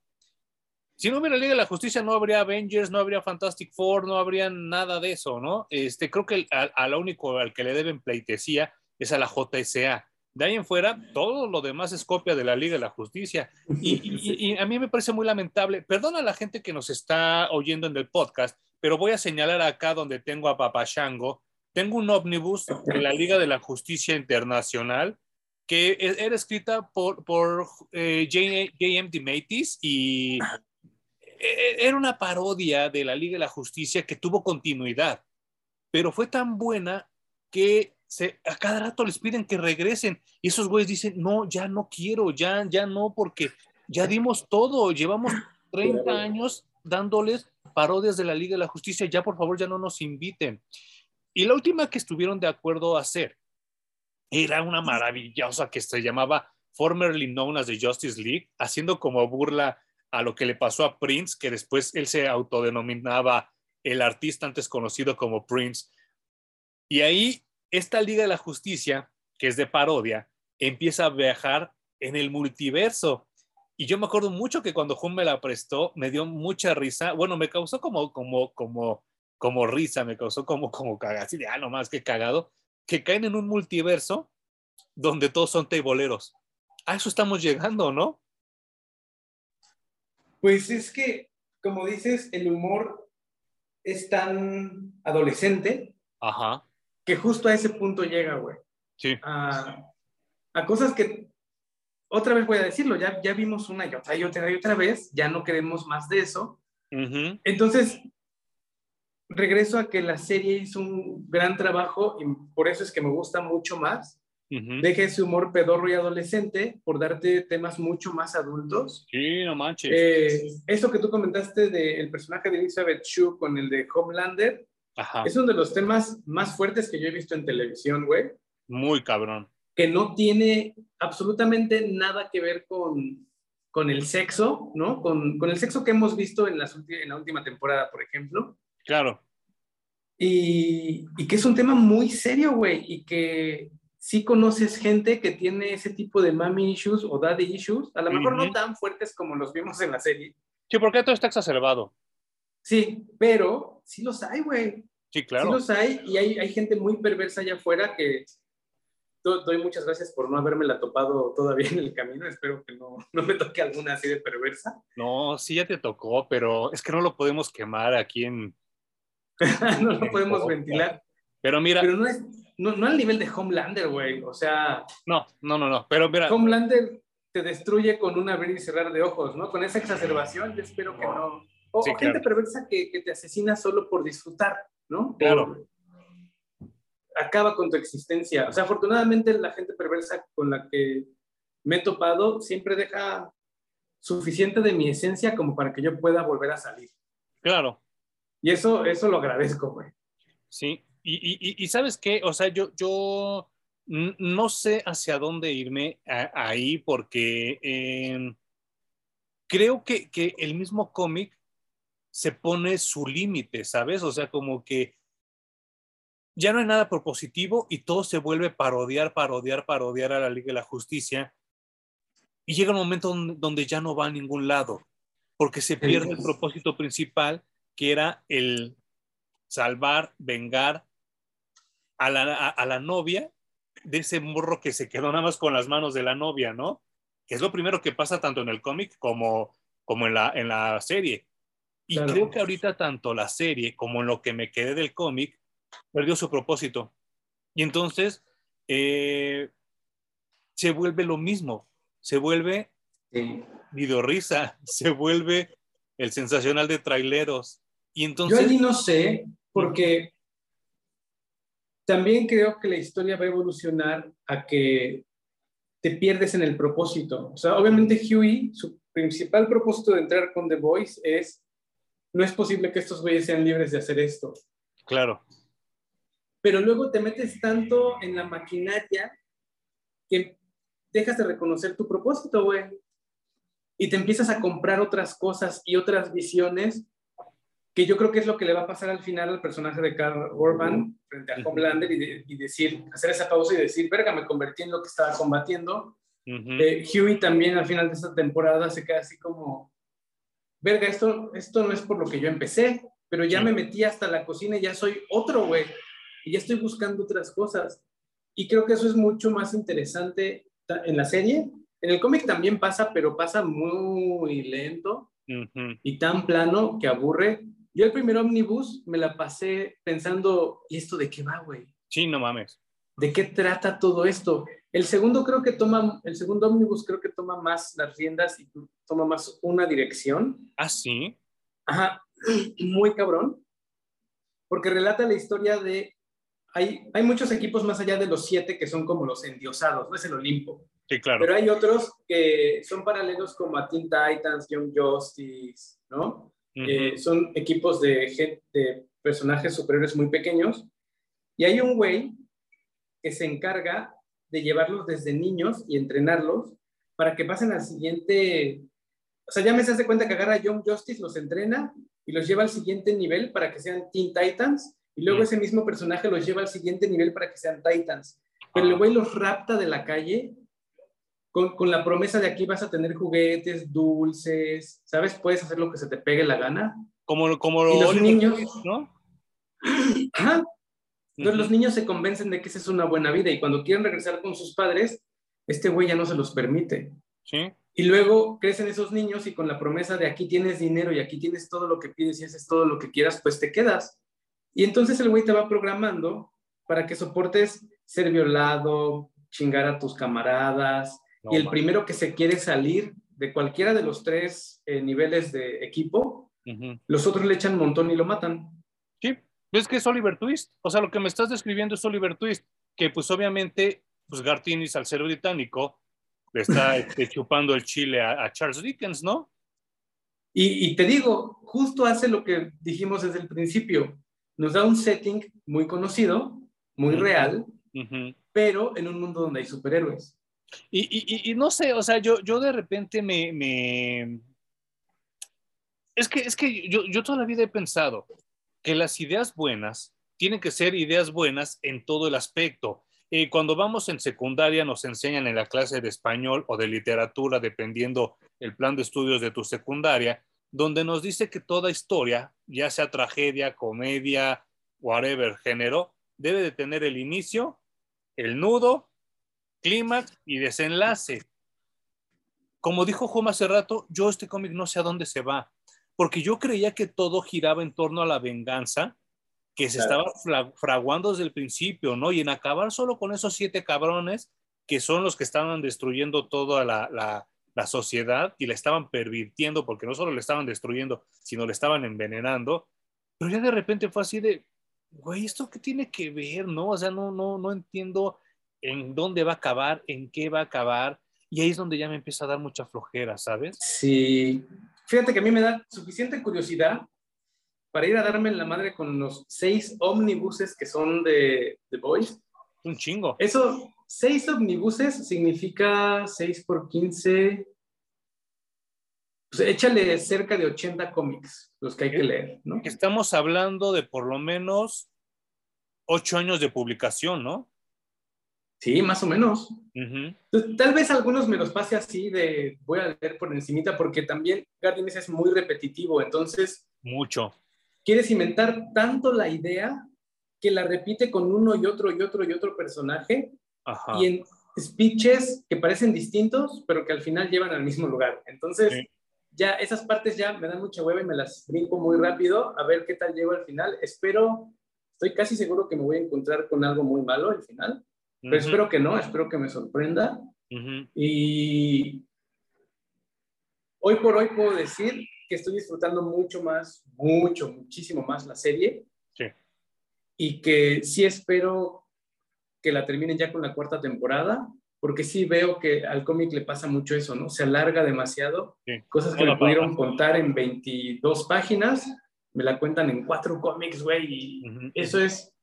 si no hubiera Liga de la Justicia no habría Avengers, no habría Fantastic Four, no habría nada de eso, ¿no? Este, creo que a, lo único al que le deben pleitesía es a la JSA. De ahí en fuera, todo lo demás es copia de la Liga de la Justicia. Y, a mí me parece muy lamentable. Perdona a la gente que nos está oyendo en el podcast, pero voy a señalar acá donde tengo a Papashango. Tengo un ómnibus de la Liga de la Justicia Internacional que e, era escrita por, por eh, J.M. Y e, e, era una parodia de la Liga de la Justicia que tuvo continuidad, pero fue tan buena que se, a cada rato les piden que regresen y esos güeyes dicen, no, ya no quiero, ya, ya no, porque ya dimos todo, llevamos 30 años dándoles parodias de la Liga de la Justicia, ya por favor ya no nos inviten. Y la última que estuvieron de acuerdo a hacer era una maravillosa que se llamaba formerly known as the Justice League, haciendo como burla a lo que le pasó a Prince, que después él se autodenominaba el artista antes conocido como Prince. Y ahí esta Liga de la Justicia, que es de parodia, empieza a viajar en el multiverso. Y yo me acuerdo mucho que cuando Jun me la prestó, me dio mucha risa. Bueno, me causó como, como, como, como risa, me causó como, como cagada, así de, ah, más que cagado, que caen en un multiverso donde todos son teiboleros. A eso estamos llegando, ¿no? Pues es que, como dices, el humor es tan adolescente Ajá. Que justo a ese punto llega, güey. Sí. A, cosas que, otra vez voy a decirlo, ya, ya vimos una y otra y otra y otra vez, ya no queremos más de eso. Entonces, regreso a que la serie hizo un gran trabajo y por eso es que me gusta mucho más. Deje ese humor pedorro y adolescente por darte temas mucho más adultos. Sí, no manches. Eh, eso que tú comentaste del personaje de Elizabeth Shue con el de Homelander, es uno de los temas más fuertes que yo he visto en televisión, güey. Muy cabrón. Que no tiene absolutamente nada que ver con, con el sexo, ¿no? Con, con el sexo que hemos visto en, las, en la última temporada, por ejemplo. Claro. Y, y que es un tema muy serio, güey, y que si conoces gente que tiene ese tipo de mommy issues o daddy issues, a lo mejor no tan fuertes como los vimos en la serie. Sí, porque todo está exacerbado. Sí, pero sí los hay, güey. Sí, claro. Sí los hay y hay, hay gente muy perversa allá afuera que doy muchas gracias por no haberme la topado todavía en el camino. Espero que no, no, me toque alguna así de perversa. No, sí ya te tocó, pero es que no lo podemos quemar aquí en... [laughs] no lo podemos ventilar. Pero mira... Pero no es, no, no al nivel de Homelander, güey. O sea. No, no, no, no. Pero mira. Homelander te destruye con un abrir y cerrar de ojos, ¿no? Con esa exacerbación, yo espero que no. O, gente perversa que, que, te asesina solo por disfrutar, ¿no? Claro. acaba con tu existencia. O sea, afortunadamente la gente perversa con la que me he topado siempre deja suficiente de mi esencia como para que yo pueda volver a salir. Claro. Y eso, eso lo agradezco, güey. Sí, y, sabes qué, o sea, yo, yo no sé hacia dónde irme ahí porque em, creo que, que, el mismo cómic se pone su límite, ¿sabes? O sea, como que ya no hay nada propositivo y todo se vuelve parodiar, parodiar, parodiar a la Liga de la Justicia. Y llega un momento donde ya no va a ningún lado, porque se pierde el propósito principal, que era el salvar, vengar a la, novia de ese morro que se quedó nada más con las manos de la novia, ¿no? Que es lo primero que pasa tanto en el cómic como, como en, la, en la serie. Y creo que ahorita tanto la serie como en lo que me quedé del cómic perdió su propósito. Y entonces eh, se vuelve lo mismo, se vuelve videorrisa, [laughs] se vuelve el sensacional de traileros. Y entonces... Yo allí no sé, porque también creo que la historia va a evolucionar a que te pierdes en el propósito. O sea, obviamente Huey, su principal propósito de entrar con The Voice es, no es posible que estos güeyes sean libres de hacer esto. Claro. Pero luego te metes tanto en la maquinaria que dejas de reconocer tu propósito, güey. Y te empiezas a comprar otras cosas y otras visiones que yo creo que es lo que le va a pasar al final al personaje de Carl Urban frente a Homelander y, decir, hacer esa pausa y decir, verga, me convertí en lo que estaba combatiendo. Eh, Huey también al final de esta temporada se queda así como, verga, esto, esto no es por lo que yo empecé, pero ya me metí hasta la cocina y ya soy otro, güey, y ya estoy buscando otras cosas. Y creo que eso es mucho más interesante en la serie. En el cómic también pasa, pero pasa muy lento y tan plano que aburre. Yo el primer ómnibus me la pasé pensando, ¿y esto de qué va, güey? Sí, no mames. ¿De qué trata todo esto? El segundo creo que toma, el segundo ómnibus creo que toma más las riendas y toma más una dirección. Ah, sí. Ajá, [clears throat] muy cabrón. Porque relata la historia de hay, hay, muchos equipos más allá de los siete que son como los endiosados, no es el Olimpo. Sí, claro. Pero hay otros que son paralelos como a Teen Titans, Young Justice, ¿no? Eh, son equipos de, de personajes superiores muy pequeños. Y hay un güey que se encarga de llevarlos desde niños y entrenarlos para que pasen al siguiente. O sea, ya me se hace cuenta que agarra a Young Justice, los entrena y los lleva al siguiente nivel para que sean Teen Titans y luego ese mismo personaje los lleva al siguiente nivel para que sean Titans. Pero el güey los rapta de la calle con, con, la promesa de aquí vas a tener juguetes, dulces, ¿sabes? Puedes hacer lo que se te pegue la gana. Como, como los niños, ¿no? Ajá. Entonces los niños se convencen de que esa es una buena vida y cuando quieren regresar con sus padres, este güey ya no se los permite. Sí. Y luego crecen esos niños y con la promesa de aquí tienes dinero y aquí tienes todo lo que pides y haces todo lo que quieras, pues te quedas. Y entonces el güey te va programando para que soportes ser violado, chingar a tus camaradas. y el primero que se quiere salir de cualquiera de los tres eh, niveles de equipo, los otros le echan montón y lo matan. Es que es Oliver Twist. O sea, lo que me estás describiendo es Oliver Twist, que pues obviamente, pues Gartinis al ser británico, le está [laughs] este, chupando el chile a, Charles Dickens, ¿no? Y, y, te digo, justo hace lo que dijimos desde el principio nos da un setting muy conocido, muy real, pero en un mundo donde hay superhéroes. Y, no sé, o sea, yo, yo de repente me, Es que, es que yo, yo toda la vida he pensado que las ideas buenas tienen que ser ideas buenas en todo el aspecto. Eh, cuando vamos en secundaria nos enseñan en la clase de español o de literatura, dependiendo el plan de estudios de tu secundaria, donde nos dice que toda historia, ya sea tragedia, comedia, whatever género, debe de tener el inicio, el nudo, clímax y desenlace. Como dijo Juan hace rato, yo este cómic no sé a dónde se va, porque yo creía que todo giraba en torno a la venganza que se estaba fraguando desde el principio, ¿no? Y en acabar solo con esos siete cabrones que son los que estaban destruyendo toda la, la sociedad y la estaban pervirtiendo porque no solo le estaban destruyendo, sino le estaban envenenando. Pero ya de repente fue así de, güey, ¿esto qué tiene que ver? No, o sea, no, no, no entiendo en dónde va a acabar, en qué va a acabar. Y ahí es donde ya me empieza a dar mucha flojera, ¿sabes? Sí. Fíjate que a mí me da suficiente curiosidad para ir a darme en la madre con los seis ómnibuses que son de The Boys. Un chingo. Eso, 6 omnibuses significa 6 por 15. Pues échale cerca de 80 cómics, los que hay que leer, ¿no? Estamos hablando de por lo menos 8 años de publicación, ¿no? Sí, más o menos. tal vez algunos me los pase así de voy a leer por encimita porque también Guardians es muy repetitivo, entonces... Mucho. Quieres inventar tanto la idea que la repite con uno y otro y otro y otro personaje y en speeches que parecen distintos, pero que al final llevan al mismo lugar. Entonces, ya esas partes ya me dan mucha hueva y me las brinco muy rápido a ver qué tal llego al final. Espero, estoy casi seguro que me voy a encontrar con algo muy malo al final, pero espero que no, espero que me sorprenda. Y hoy por hoy puedo decir que estoy disfrutando mucho más, mucho, muchísimo más la serie. Sí. Y que sí espero que la terminen ya con la cuarta temporada, porque sí veo que al cómic le pasa mucho eso, ¿no? Se alarga demasiado. Cosas que me pudieron contar en 22 páginas, me la cuentan en cuatro cómics, güey, y eso es,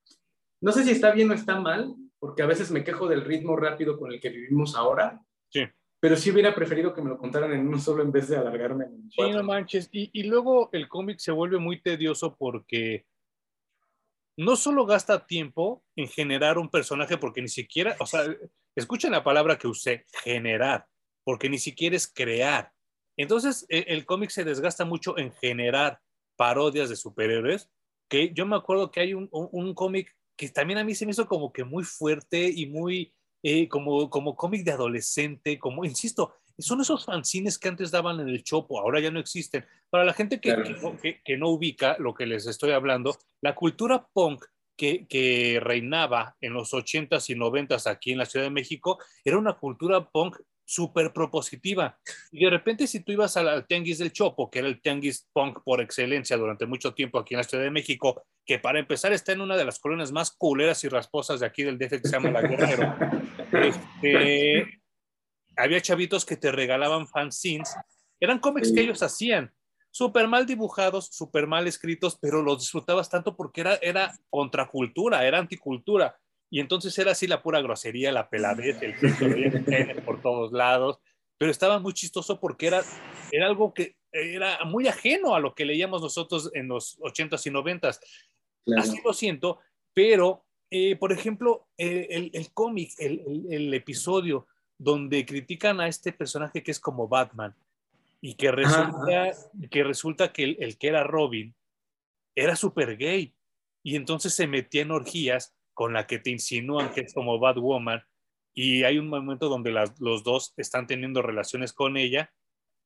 no sé si está bien o está mal, porque a veces me quejo del ritmo rápido con el que vivimos ahora. Sí. Pero sí hubiera preferido que me lo contaran en uno solo en vez de alargarme en Sí, no manches. Y, y luego el cómic se vuelve muy tedioso porque no solo gasta tiempo en generar un personaje porque ni siquiera, o sea, escuchen la palabra que usé, generar, porque ni siquiera es crear. Entonces, e, el, cómic se desgasta mucho en generar parodias de superhéroes, que yo me acuerdo que hay un, cómic que también a mí se me hizo como que muy fuerte y muy, eh, como, como cómic de adolescente, como, insisto, son esos fanzines que antes daban en el Chopo, ahora ya no existen. Para la gente que, que, no ubica lo que les estoy hablando, la cultura punk que, que, reinaba en los 80s y 90s aquí en la Ciudad de México era una cultura punk súper propositiva. Y de repente si tú ibas al, al Tianguis del Chopo, que era el Tianguis punk por excelencia durante mucho tiempo aquí en la Ciudad de México, que para empezar está en una de las colonias más culeras y rasposas de aquí del DF que se llama La Guerrero. [laughs] Este, había chavitos que te regalaban fanzines, eran cómics que ellos hacían, súper mal dibujados, súper mal escritos, pero los disfrutabas tanto porque era, era contracultura, era anticultura. Y entonces era así la pura grosería, la peladez, el que por todos lados, pero estaba muy chistoso porque era, era algo que era muy ajeno a lo que leíamos nosotros en los 80s y 90s. Así lo siento, pero, eh, por ejemplo, el, el cómic, el, el, episodio donde critican a este personaje que es como Batman y que resulta, que, resulta que el, que era Robin era súper gay y entonces se metía en orgías con la que te insinúan que es como Batwoman y hay un momento donde los dos están teniendo relaciones con ella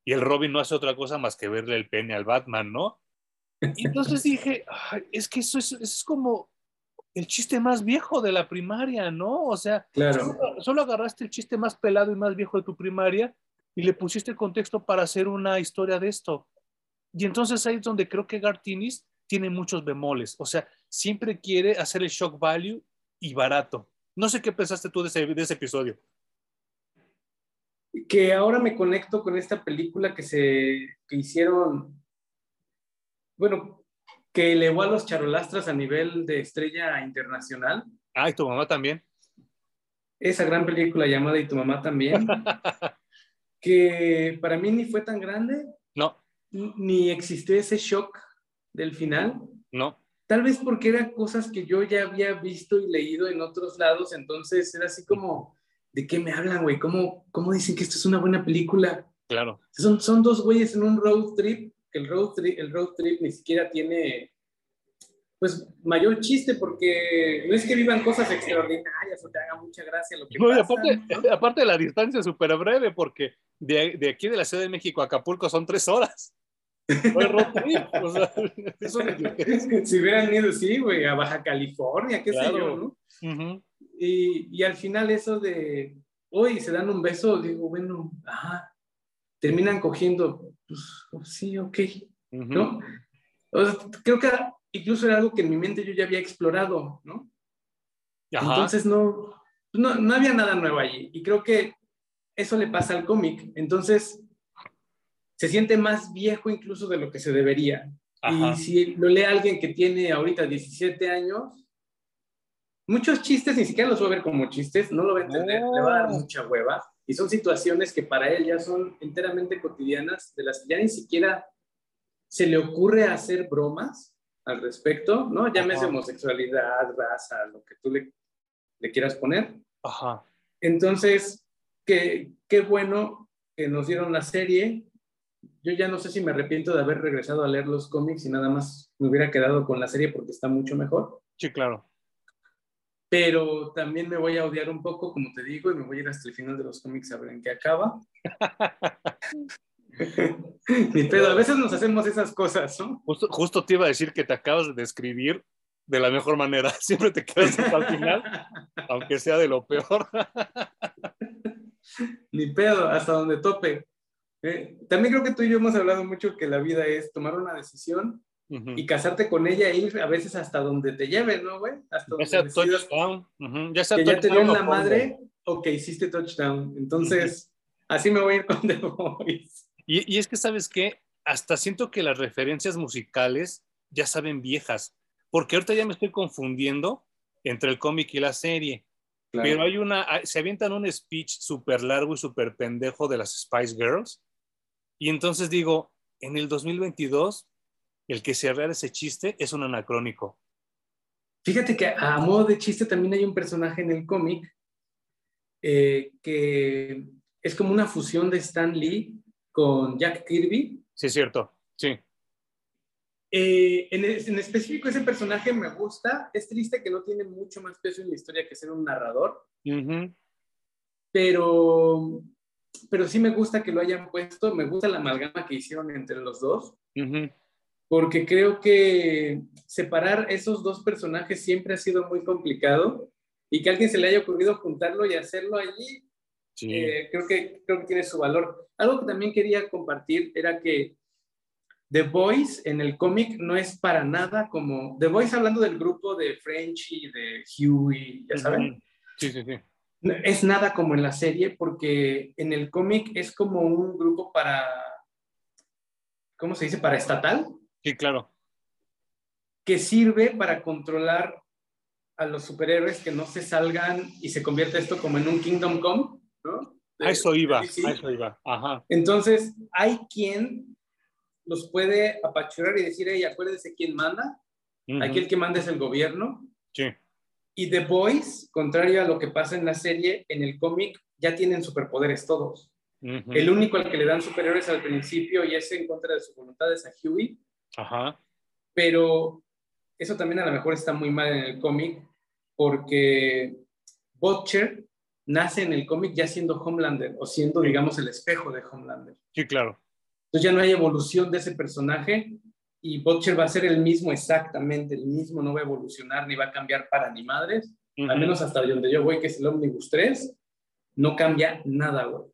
y el Robin no hace otra cosa más que verle el pene al Batman, ¿no? Y entonces [laughs] dije, es que eso es como el chiste más viejo de la primaria, ¿no? O sea, solo, agarraste el chiste más pelado y más viejo de tu primaria y le pusiste el contexto para hacer una historia de esto. Y entonces ahí es donde creo que Gartinis tiene muchos bemoles. O sea, siempre quiere hacer el shock value y barato. No sé qué pensaste tú de ese, de ese episodio. Que ahora me conecto con esta película que se que hicieron, bueno, que elevó a los charolastras a nivel de estrella internacional. Ah, y tu mamá también. Esa gran película llamada Y tu mamá también, [laughs] que para mí ni fue tan grande. No. Ni existió ese shock del final. No. Tal vez porque eran cosas que yo ya había visto y leído en otros lados, entonces era así como, ¿de qué me hablan, güey? ¿Cómo, ¿Cómo dicen que esto es una buena película? Claro. Son, son dos güeyes en un road trip el road trip, el road trip ni siquiera tiene pues mayor chiste porque no es que vivan cosas extraordinarias o te haga mucha gracia lo que no, aparte, [laughs] aparte, de la distancia súper breve porque de, de, aquí de la Ciudad de México a Acapulco son tres horas. Road trip, o sea, [laughs] eso si hubieran ido, sí, güey, a Baja California, qué sé yo, ¿no? y, y, al final eso de, hoy se dan un beso, digo, bueno, ajá, terminan cogiendo, pues, oh, sí, ok, ¿no? creo que incluso era algo que en mi mente yo ya había explorado, ¿no? Entonces no, no, no, había nada nuevo allí. Y creo que eso le pasa al cómic. Entonces se siente más viejo incluso de lo que se debería. Y si lo lee alguien que tiene ahorita 17 años, muchos chistes ni siquiera los va a ver como chistes, no lo va a entender, le va a dar mucha hueva. Y son situaciones que para él ya son enteramente cotidianas, de las que ya ni siquiera se le ocurre hacer bromas al respecto, ¿no? Llámese homosexualidad, raza, lo que tú le, le quieras poner. Ajá. Entonces, qué, qué bueno que nos dieron la serie. Yo ya no sé si me arrepiento de haber regresado a leer los cómics y nada más me hubiera quedado con la serie porque está mucho mejor. Sí, claro pero también me voy a odiar un poco, como te digo, y me voy a ir hasta el final de los cómics a ver en qué acaba. [laughs] Ni pedo, a veces nos hacemos esas cosas, ¿no? Justo, te iba a decir que te acabas de describir de la mejor manera. [laughs] Siempre te quedas hasta el final, aunque sea de lo peor. [laughs] Ni pedo, hasta donde tope. Eh, también creo que tú y yo hemos hablado mucho que la vida es tomar una decisión y casarte con ella e ir a veces hasta donde te lleve, ¿no, güey? Hasta ya sea touchdown. Ya sea que ya te dio la madre o que hiciste touchdown. Entonces, así me voy a ir con [laughs] The Voice. Y, y, es que, ¿sabes qué? Hasta siento que las referencias musicales ya saben viejas, porque ahorita ya me estoy confundiendo entre el cómic y la serie. Pero hay una, se avientan un speech súper largo y súper pendejo de las Spice Girls. Y entonces digo, en el 2022 el que cerrar ese chiste es un anacrónico. Fíjate que a modo de chiste también hay un personaje en el cómic eh, que es como una fusión de Stan Lee con Jack Kirby. Sí, es cierto, sí. Eh, en, en, específico, ese personaje me gusta. Es triste que no tiene mucho más peso en la historia que ser un narrador. Pero, pero sí me gusta que lo hayan puesto. Me gusta la amalgama que hicieron entre los dos. Porque creo que separar esos dos personajes siempre ha sido muy complicado. Y que a alguien se le haya ocurrido juntarlo y hacerlo allí, eh, creo, que, creo que tiene su valor. Algo que también quería compartir era que The Voice en el cómic no es para nada como The Voice hablando del grupo de Frenchy, de Huey, ya saben. Sí, sí, sí. Es nada como en la serie porque en el cómic es como un grupo para, ¿cómo se dice? Para estatal. Sí, claro. Que sirve para controlar a los superhéroes que no se salgan y se convierte esto como en un Kingdom Come, ¿no? a eso iba, a eso iba. Ajá. Entonces, hay quien los puede apachurar y decir, hey, acuérdese quién manda. Aquí el que manda es el gobierno. Sí. Y The Boys, contrario a lo que pasa en la serie, en el cómic ya tienen superpoderes todos. El único al que le dan superhéroes al principio y es en contra de su voluntad es a Huey. Ajá. Pero eso también a lo mejor está muy mal en el cómic porque Butcher nace en el cómic ya siendo Homelander o siendo, digamos, el espejo de Homelander. Sí, claro. Entonces ya no hay evolución de ese personaje y Butcher va a ser el mismo exactamente, el mismo, no va a evolucionar ni va a cambiar para ni madres, al menos hasta donde yo voy, que es el Omnibus 3, no cambia nada, güey.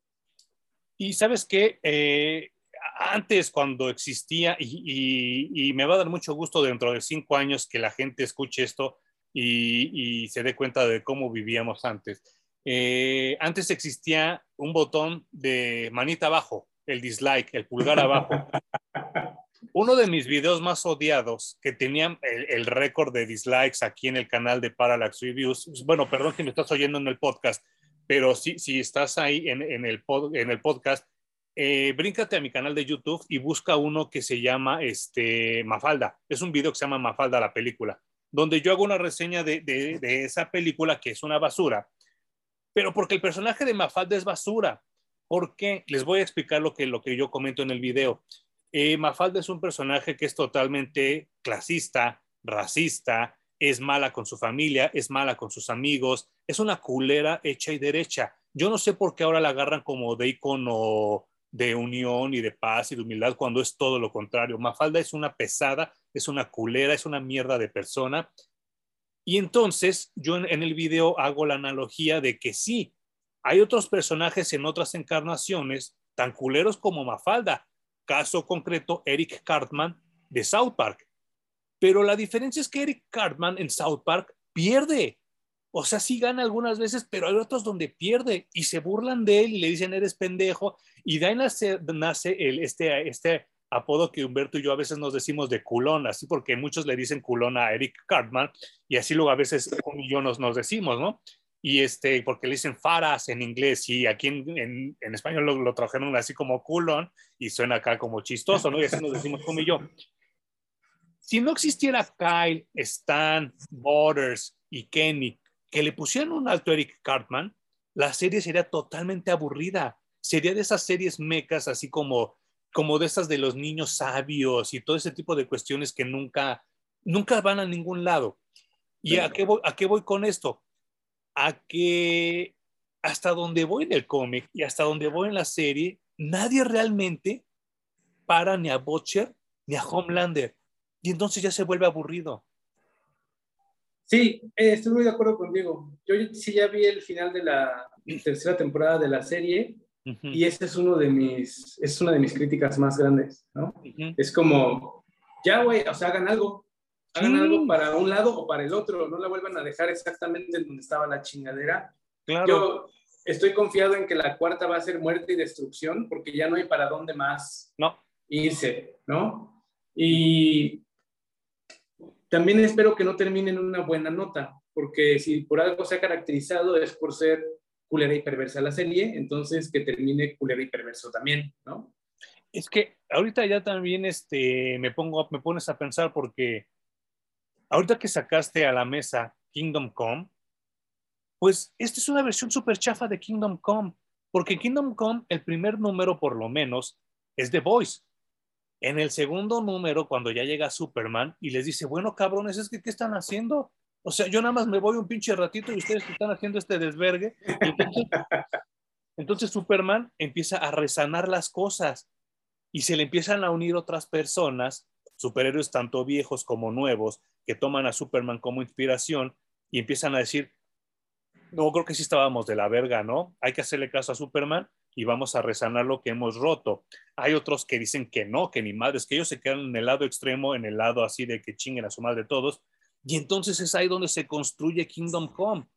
Y sabes qué, eh, antes cuando existía, y, me va a dar mucho gusto dentro de cinco años que la gente escuche esto y, se dé cuenta de cómo vivíamos antes. Eh, antes existía un botón de manita abajo el dislike, el pulgar abajo. [laughs] Uno de mis videos más odiados que tenían el, récord de dislikes aquí en el canal de Parallax Reviews, bueno, perdón si me estás oyendo en el podcast, pero si, si estás ahí en, el, en el podcast, eh, bríncate a mi canal de YouTube y busca uno que se llama este, Mafalda. Es un video que se llama Mafalda, la película, donde yo hago una reseña de, de esa película que es una basura, pero porque el personaje de Mafalda es basura porque les voy a explicar lo que, lo que yo comento en el video. Eh, Mafalda es un personaje que es totalmente clasista, racista, es mala con su familia, es mala con sus amigos, es una culera hecha y derecha. Yo no sé por qué ahora la agarran como de icono de unión y de paz y de humildad cuando es todo lo contrario. Mafalda es una pesada, es una culera, es una mierda de persona. Y entonces yo en el video hago la analogía de que sí, hay otros personajes en otras encarnaciones tan culeros como Mafalda, caso concreto Eric Cartman de South Park. Pero la diferencia es que Eric Cartman en South Park pierde. O sea, sí gana algunas veces, pero hay otros donde pierde y se burlan de él y le dicen eres pendejo. Y de ahí nace, el, este, este apodo que Humberto y yo a veces nos decimos de culón, así porque muchos le dicen culón a Eric Cartman y así luego a veces yo nos, nos decimos, ¿no? Y este, porque le dicen faras en inglés y aquí en, en, español lo, lo, trajeron así como culón y suena acá como chistoso, ¿no? Y así nos decimos como y yo. Si no existiera Kyle, Stan, Borders y Kenny, que le pusieran un alto a Eric Cartman, la serie sería totalmente aburrida. Sería de esas series mecas, así como, como de esas de los niños sabios y todo ese tipo de cuestiones que nunca, nunca van a ningún lado. ¿Y a qué, voy, a qué voy con esto? A que hasta donde voy en el cómic y hasta donde voy en la serie, nadie realmente para ni a Butcher ni a Homelander. Y entonces ya se vuelve aburrido. Sí, eh, estoy muy de acuerdo contigo. Yo sí ya vi el final de la tercera temporada de la serie y esa es uno de mis es una de mis críticas más grandes, ¿no? Es como ya güey, o sea, hagan algo. Hagan algo para un lado o para el otro, no la vuelvan a dejar exactamente en donde estaba la chingadera. Claro. Yo estoy confiado en que la cuarta va a ser muerte y destrucción, porque ya no hay para dónde más no. irse, ¿no? Y también espero que no termine en una buena nota, porque si por algo se ha caracterizado es por ser culera y perversa la serie, entonces que termine culera y perverso también, ¿no? Es que ahorita ya también este, me, pongo, me pones a pensar porque ahorita que sacaste a la mesa Kingdom Come, pues esta es una versión súper chafa de Kingdom Come, porque Kingdom Come, el primer número por lo menos, es The Voice. En el segundo número, cuando ya llega Superman y les dice, bueno, cabrones, es que, ¿qué están haciendo? O sea, yo nada más me voy un pinche ratito y ustedes están haciendo este desvergue. Entonces, [laughs] entonces Superman empieza a resanar las cosas y se le empiezan a unir otras personas, superhéroes tanto viejos como nuevos, que toman a Superman como inspiración y empiezan a decir, no, creo que sí estábamos de la verga, ¿no? Hay que hacerle caso a Superman y vamos a resanar lo que hemos roto. Hay otros que dicen que no, que ni madres, que ellos se quedan en el lado extremo, en el lado así de que chinguen a su madre todos. Y entonces es ahí donde se construye Kingdom Come.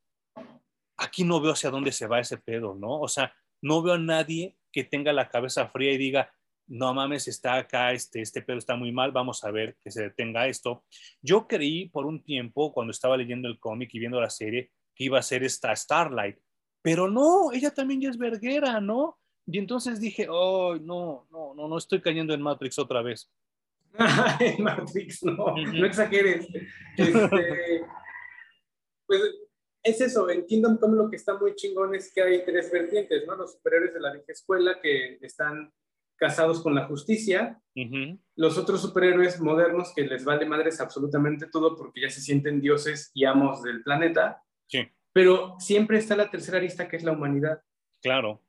Aquí no veo hacia dónde se va ese pedo, ¿no? O sea, no veo a nadie que tenga la cabeza fría y diga, no mames, está acá, este, este pedo está muy mal, vamos a ver que se detenga esto. Yo creí por un tiempo, cuando estaba leyendo el cómic y viendo la serie, que iba a ser esta Starlight, pero no, ella también ya es verguera, ¿no? Y entonces dije, oh, no, no, no, no estoy cayendo en Matrix otra vez. [laughs] en Matrix, no, no exageres. Este, pues es eso, en Kingdom Come lo que está muy chingón es que hay tres vertientes, ¿no? Los superhéroes de la vieja escuela que están casados con la justicia, los otros superhéroes modernos que les vale madres absolutamente todo porque ya se sienten dioses y amos del planeta. Sí. Pero siempre está la tercera arista que es la humanidad. Claro.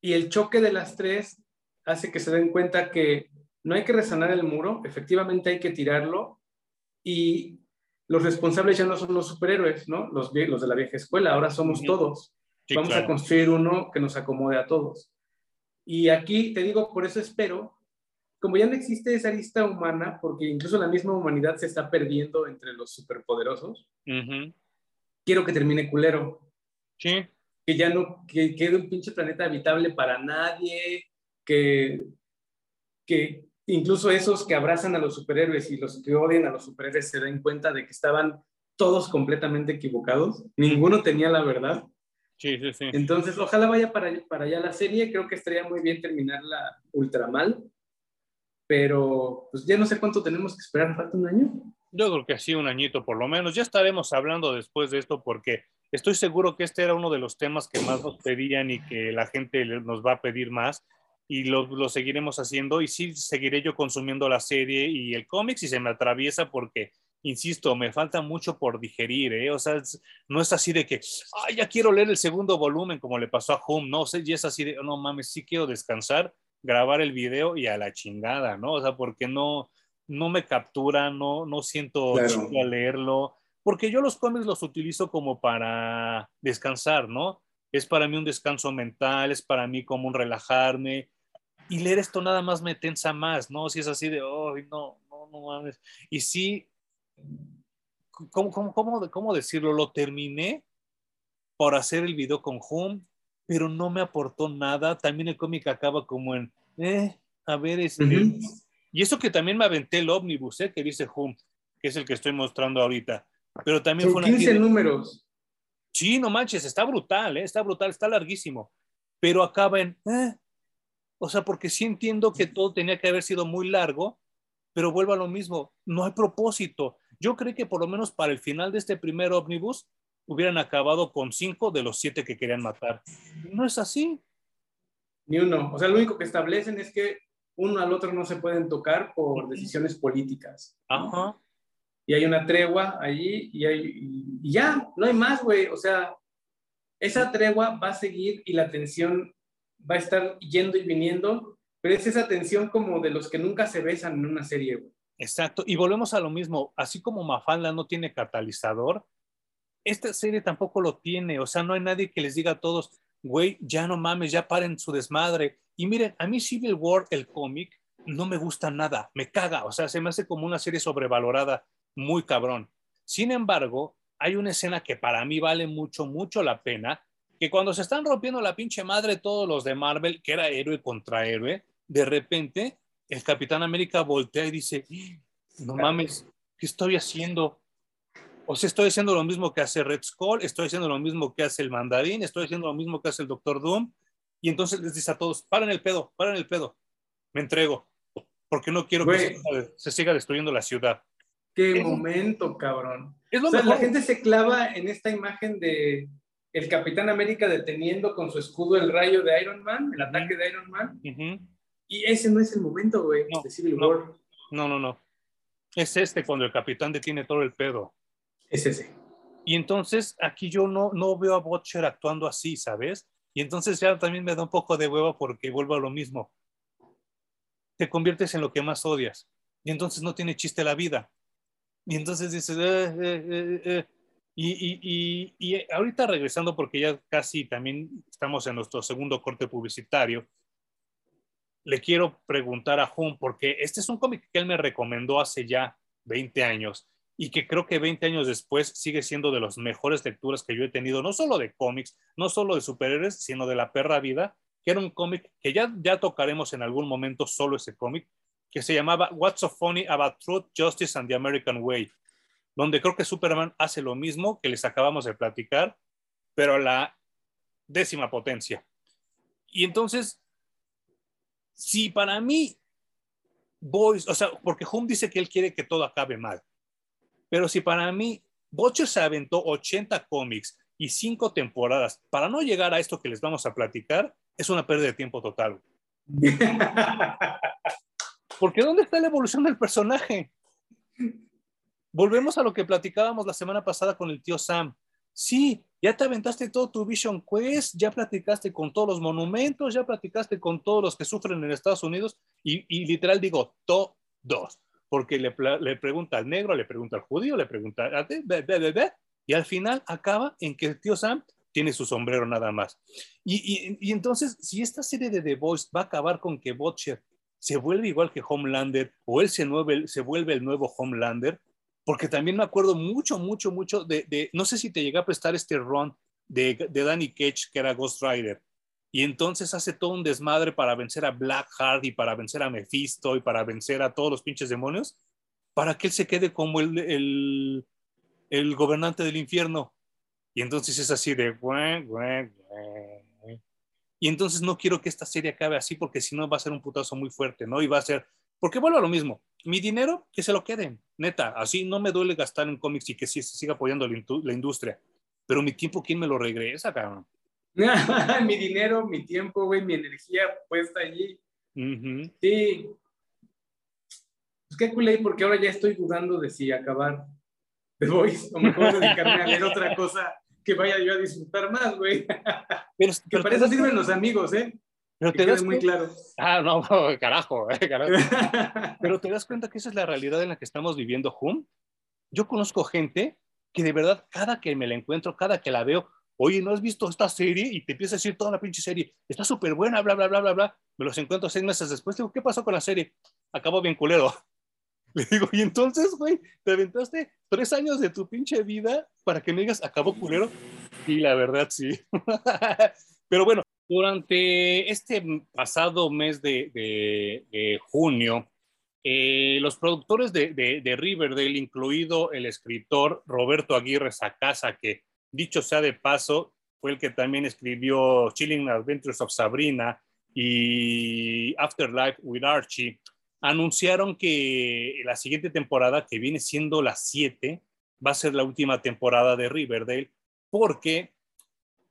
Y el choque de las tres hace que se den cuenta que no hay que resanar el muro, efectivamente hay que tirarlo y los responsables ya no son los superhéroes, ¿no? Los, los de la vieja escuela, ahora somos todos. Vamos a construir uno que nos acomode a todos. Y aquí te digo, por eso espero, como ya no existe esa lista humana, porque incluso la misma humanidad se está perdiendo entre los superpoderosos, quiero que termine culero. Sí. Que ya no, que quede un pinche planeta habitable para nadie, que, que incluso esos que abrazan a los superhéroes y los que odian a los superhéroes se den cuenta de que estaban todos completamente equivocados, ninguno tenía la verdad Sí, sí, sí. Entonces, ojalá vaya para, para allá la serie. Creo que estaría muy bien terminarla ultra mal. Pero, pues ya no sé cuánto tenemos que esperar. ¿Falta un año? Yo creo que sí, un añito por lo menos. Ya estaremos hablando después de esto porque estoy seguro que este era uno de los temas que más nos pedían y que la gente nos va a pedir más y lo, lo, seguiremos haciendo y sí seguiré yo consumiendo la serie y el cómic si se me atraviesa porque insisto, me falta mucho por digerir, ¿eh? O sea, no es así de que, ay, ya quiero leer el segundo volumen como le pasó a Home, no, sea, y es así de, no mames, sí quiero descansar, grabar el video y a la chingada, ¿no? O sea, porque no, no me captura, no, no siento claro. a leerlo, porque yo los cómics los utilizo como para descansar, ¿no? Es para mí un descanso mental, es para mí como un relajarme, y leer esto nada más me tensa más, ¿no? Si es así de, ay, no, no, no mames. Y sí, ¿cómo, cómo, cómo, cómo decirlo? Lo terminé por hacer el video con Home, pero no me aportó nada. También el cómic acaba como en, eh, a ver, este... Uh -huh. Y eso que también me aventé el ómnibus, ¿eh? que dice Home, que es el que estoy mostrando ahorita. Pero también Son fue 15 números. Sí, no manches, está brutal, ¿eh? está brutal, está larguísimo. Pero acaba en, eh. o sea, porque sí entiendo que todo tenía que haber sido muy largo, pero vuelvo a lo mismo, no hay propósito. Yo creo que por lo menos para el final de este primer ómnibus hubieran acabado con cinco de los siete que querían matar. No es así. Ni uno. O sea, lo único que establecen es que uno al otro no se pueden tocar por decisiones políticas. Ajá. Y hay una tregua allí y, hay, y ya, no hay más, güey. O sea, esa tregua va a seguir y la tensión va a estar yendo y viniendo, pero es esa tensión como de los que nunca se besan en una serie, güey. Exacto, y volvemos a lo mismo, así como Mafalda no tiene catalizador, esta serie tampoco lo tiene, o sea, no hay nadie que les diga a todos, güey, ya no mames, ya paren su desmadre. Y miren, a mí Civil War, el cómic, no me gusta nada, me caga, o sea, se me hace como una serie sobrevalorada, muy cabrón. Sin embargo, hay una escena que para mí vale mucho, mucho la pena, que cuando se están rompiendo la pinche madre todos los de Marvel, que era héroe contra héroe, de repente el Capitán América voltea y dice, no mames, ¿qué estoy haciendo? O sea, estoy haciendo lo mismo que hace Red Skull, estoy haciendo lo mismo que hace el Mandarín, estoy haciendo lo mismo que hace el Doctor Doom. Y entonces les dice a todos, paren el pedo, paren el pedo. Me entrego, porque no quiero Güey. que se, se, siga destruyendo la ciudad. Qué es, momento, cabrón. Es lo o sea, mejor. la gente se clava en esta imagen de el Capitán América deteniendo con su escudo el rayo de Iron Man, el ataque de Iron Man. Uh -huh Y ese no es el momento, güey, no, de Civil no, War. No, no, no. Es este cuando el capitán detiene todo el pedo. Es ese. Y entonces aquí yo no, no veo a Butcher actuando así, ¿sabes? Y entonces ya también me da un poco de hueva porque vuelvo a lo mismo. Te conviertes en lo que más odias. Y entonces no tiene chiste la vida. Y entonces dices, eh, eh, eh, y, y, y, y, ahorita regresando, porque ya casi también estamos en nuestro segundo corte publicitario, le quiero preguntar a Jun, porque este es un cómic que él me recomendó hace ya 20 años y que creo que 20 años después sigue siendo de las mejores lecturas que yo he tenido, no solo de cómics, no solo de superhéroes, sino de la perra vida, que era un cómic que ya, ya tocaremos en algún momento solo ese cómic, que se llamaba What's So Funny About Truth, Justice and the American Way, donde creo que Superman hace lo mismo que les acabamos de platicar, pero a la décima potencia. Y entonces, si para mí, Boys, o sea, porque Hum dice que él quiere que todo acabe mal, pero si para mí Butcher se aventó 80 cómics y 5 temporadas para no llegar a esto que les vamos a platicar, es una pérdida de tiempo total. [laughs] Porque ¿dónde está la evolución del personaje? Volvemos a lo que platicábamos la semana pasada con el tío Sam. Sí, ya te aventaste todo tu Vision Quest, ya platicaste con todos los monumentos, ya platicaste con todos los que sufren en Estados Unidos y, y literal digo, todos. Porque le, le, pregunta al negro, le pregunta al judío, le pregunta a... Y al final acaba en que el tío Sam tiene su sombrero nada más. Y, y, y entonces, si esta serie de The Voice va a acabar con que Butcher se vuelve igual que Homelander o él se, nueve, se vuelve el nuevo Homelander, porque también me acuerdo mucho, mucho, mucho de, de no sé si te llegué a prestar este run de, de, Danny Cage, que era Ghost Rider, y entonces hace todo un desmadre para vencer a Blackheart y para vencer a Mephisto y para vencer a todos los pinches demonios, para que él se quede como el, el, el gobernante del infierno. Y entonces es así de... Y entonces no quiero que esta serie acabe así porque si no va a ser un putazo muy fuerte, ¿no? Y va a ser, porque vuelvo a lo mismo, mi dinero que se lo queden, neta, así no me duele gastar en cómics y que sí se siga apoyando la, la industria, pero mi tiempo, ¿quién me lo regresa, cabrón? [laughs] mi dinero, mi tiempo, güey, mi energía puesta allí. Uh -huh. Sí. Pues qué culé, porque ahora ya estoy dudando de si acabar The Voice o mejor dedicarme a leer otra cosa que vaya yo a disfrutar más, güey. Pero, que para eso sirven los amigos, ¿eh? Pero te das muy claro. Ah, no, [laughs] carajo, eh, carajo. [laughs] Pero te das cuenta que esa es la realidad en la que estamos viviendo, Hum. Yo conozco gente que de verdad, cada que me la encuentro, cada que la veo, oye, ¿no has visto esta serie? Y te empieza a decir toda la pinche serie, está súper buena, bla, bla, bla, bla, bla. Me los encuentro seis meses después, digo, ¿qué pasó con la serie? Acabó bien culero. [laughs] Le digo, y entonces, güey, te aventaste tres años de tu pinche vida para que me digas, acabó culero. Y la verdad, sí. Pero bueno, durante este pasado mes de, de, de junio, eh, los productores de, de, Riverdale, incluido el escritor Roberto Aguirre Sacasa, que dicho sea de paso, fue el que también escribió Chilling Adventures of Sabrina y Afterlife with Archie, anunciaron que la siguiente temporada, que viene siendo la 7, va a ser la última temporada de Riverdale, porque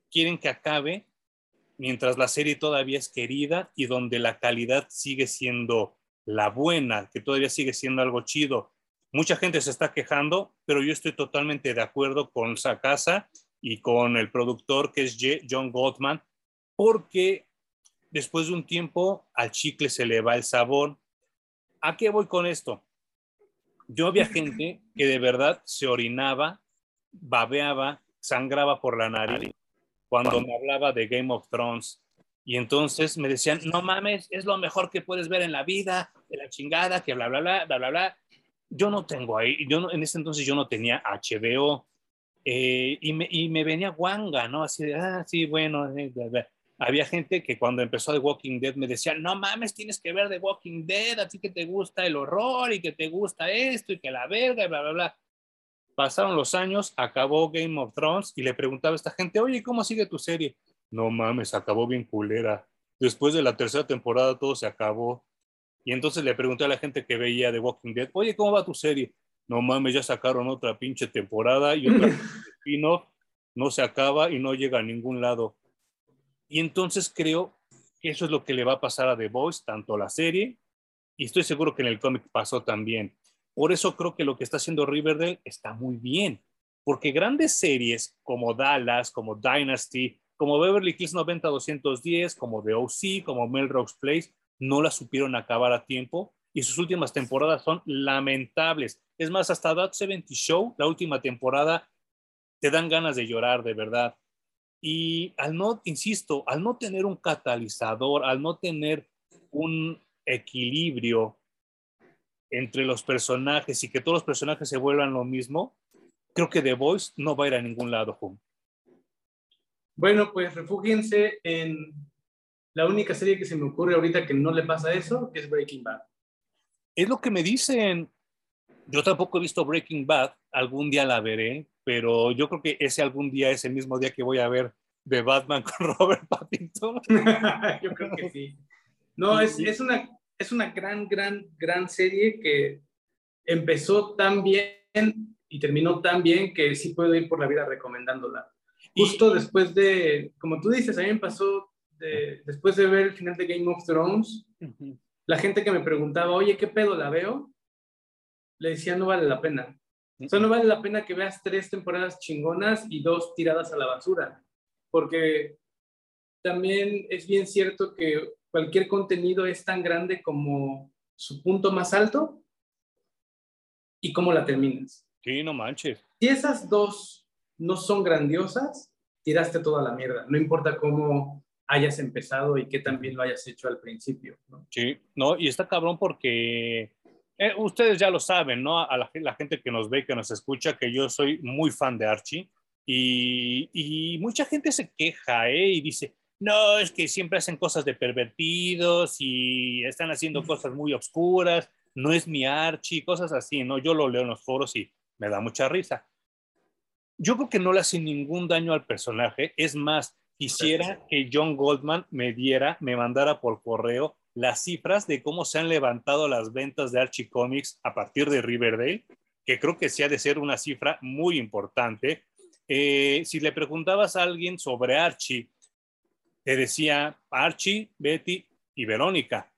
quieren que acabe mientras la serie todavía es querida y donde la calidad sigue siendo la buena, que todavía sigue siendo algo chido. Mucha gente se está quejando, pero yo estoy totalmente de acuerdo con Sakasa y con el productor que es John Goldman, porque después de un tiempo al chicle se le va el sabor. ¿A qué voy con esto? Yo había [laughs] gente que de verdad se orinaba, babeaba, sangraba por la nariz cuando me hablaba de Game of Thrones. Y entonces me decían, no mames, es lo mejor que puedes ver en la vida, de la chingada, que bla, bla, bla, bla, bla, bla. Yo no tengo ahí, yo no, en ese entonces yo no tenía HBO eh, y, me, y me venía guanga, ¿no? Así de, ah, sí, bueno, eh, bla, bla. Había gente que cuando empezó The Walking Dead me decía, no mames, tienes que ver The Walking Dead, así que te gusta el horror y que te gusta esto y que la verga, y bla, bla, bla. Pasaron los años, acabó Game of Thrones y le preguntaba a esta gente, oye, ¿cómo sigue tu serie? No mames, acabó bien culera. Después de la tercera temporada todo se acabó. Y entonces le pregunté a la gente que veía The Walking Dead, oye, ¿cómo va tu serie? No mames, ya sacaron otra pinche temporada y otra [laughs] spin-off, no se acaba y no llega a ningún lado. Y entonces creo eso es lo que le va a pasar a The Voice, tanto la serie, y estoy seguro que en el cómic pasó también. Por eso creo que lo que está haciendo Riverdale está muy bien, porque grandes series como Dallas, como Dynasty, como Beverly Hills 90-210, como The OC, como Melrose Place, no la supieron acabar a tiempo y sus últimas temporadas son lamentables. Es más, hasta That 70 Show, la última temporada, te dan ganas de llorar, de verdad. Y al no, insisto, al no tener un catalizador, al no tener un equilibrio entre los personajes y que todos los personajes se vuelvan lo mismo, creo que The Voice no va a ir a ningún lado, Bueno, pues refúgiense en la única serie que se me ocurre ahorita que no le pasa eso, que es Breaking Bad. Es lo que me dicen. Yo tampoco he visto Breaking Bad, algún día la veré, pero yo creo que ese algún día es el mismo día que voy a ver de Batman [laughs] con Robert Pattinson. [laughs] yo creo que sí. No, es, es, una, es una gran, gran, gran serie que empezó tan bien y terminó tan bien que sí puedo ir por la vida recomendándola. Justo después de, como tú dices, a mí me pasó después de ver el final de Game of Thrones, la gente que me preguntaba, oye, ¿qué pedo la veo? Le decía, no vale la pena. O sea, no vale la pena que veas tres temporadas chingonas y dos tiradas a la basura, porque también es bien cierto que cualquier contenido es tan grande como su punto más alto y cómo la terminas. Sí, no manches. Si esas dos no son grandiosas, tiraste toda la mierda. No importa cómo hayas empezado y que también lo hayas hecho al principio. ¿no? Sí, no, y está cabrón porque eh, ustedes ya lo saben, ¿no? A la, gente que nos ve, que nos escucha, que yo soy muy fan de Archie y, y mucha gente se queja, ¿eh? Y dice, no, es que siempre hacen cosas de pervertidos y están haciendo cosas muy obscuras, no es mi Archie, cosas así, ¿no? Yo lo leo en los foros y me da mucha risa. Yo creo que no le hace ningún daño al personaje, es más, quisiera que John Goldman me diera, me mandara por correo las cifras de cómo se han levantado las ventas de Archie Comics a partir de Riverdale, que creo que sí ha de ser una cifra muy importante. Eh, si le preguntabas a alguien sobre Archie, te decía Archie, Betty y Verónica.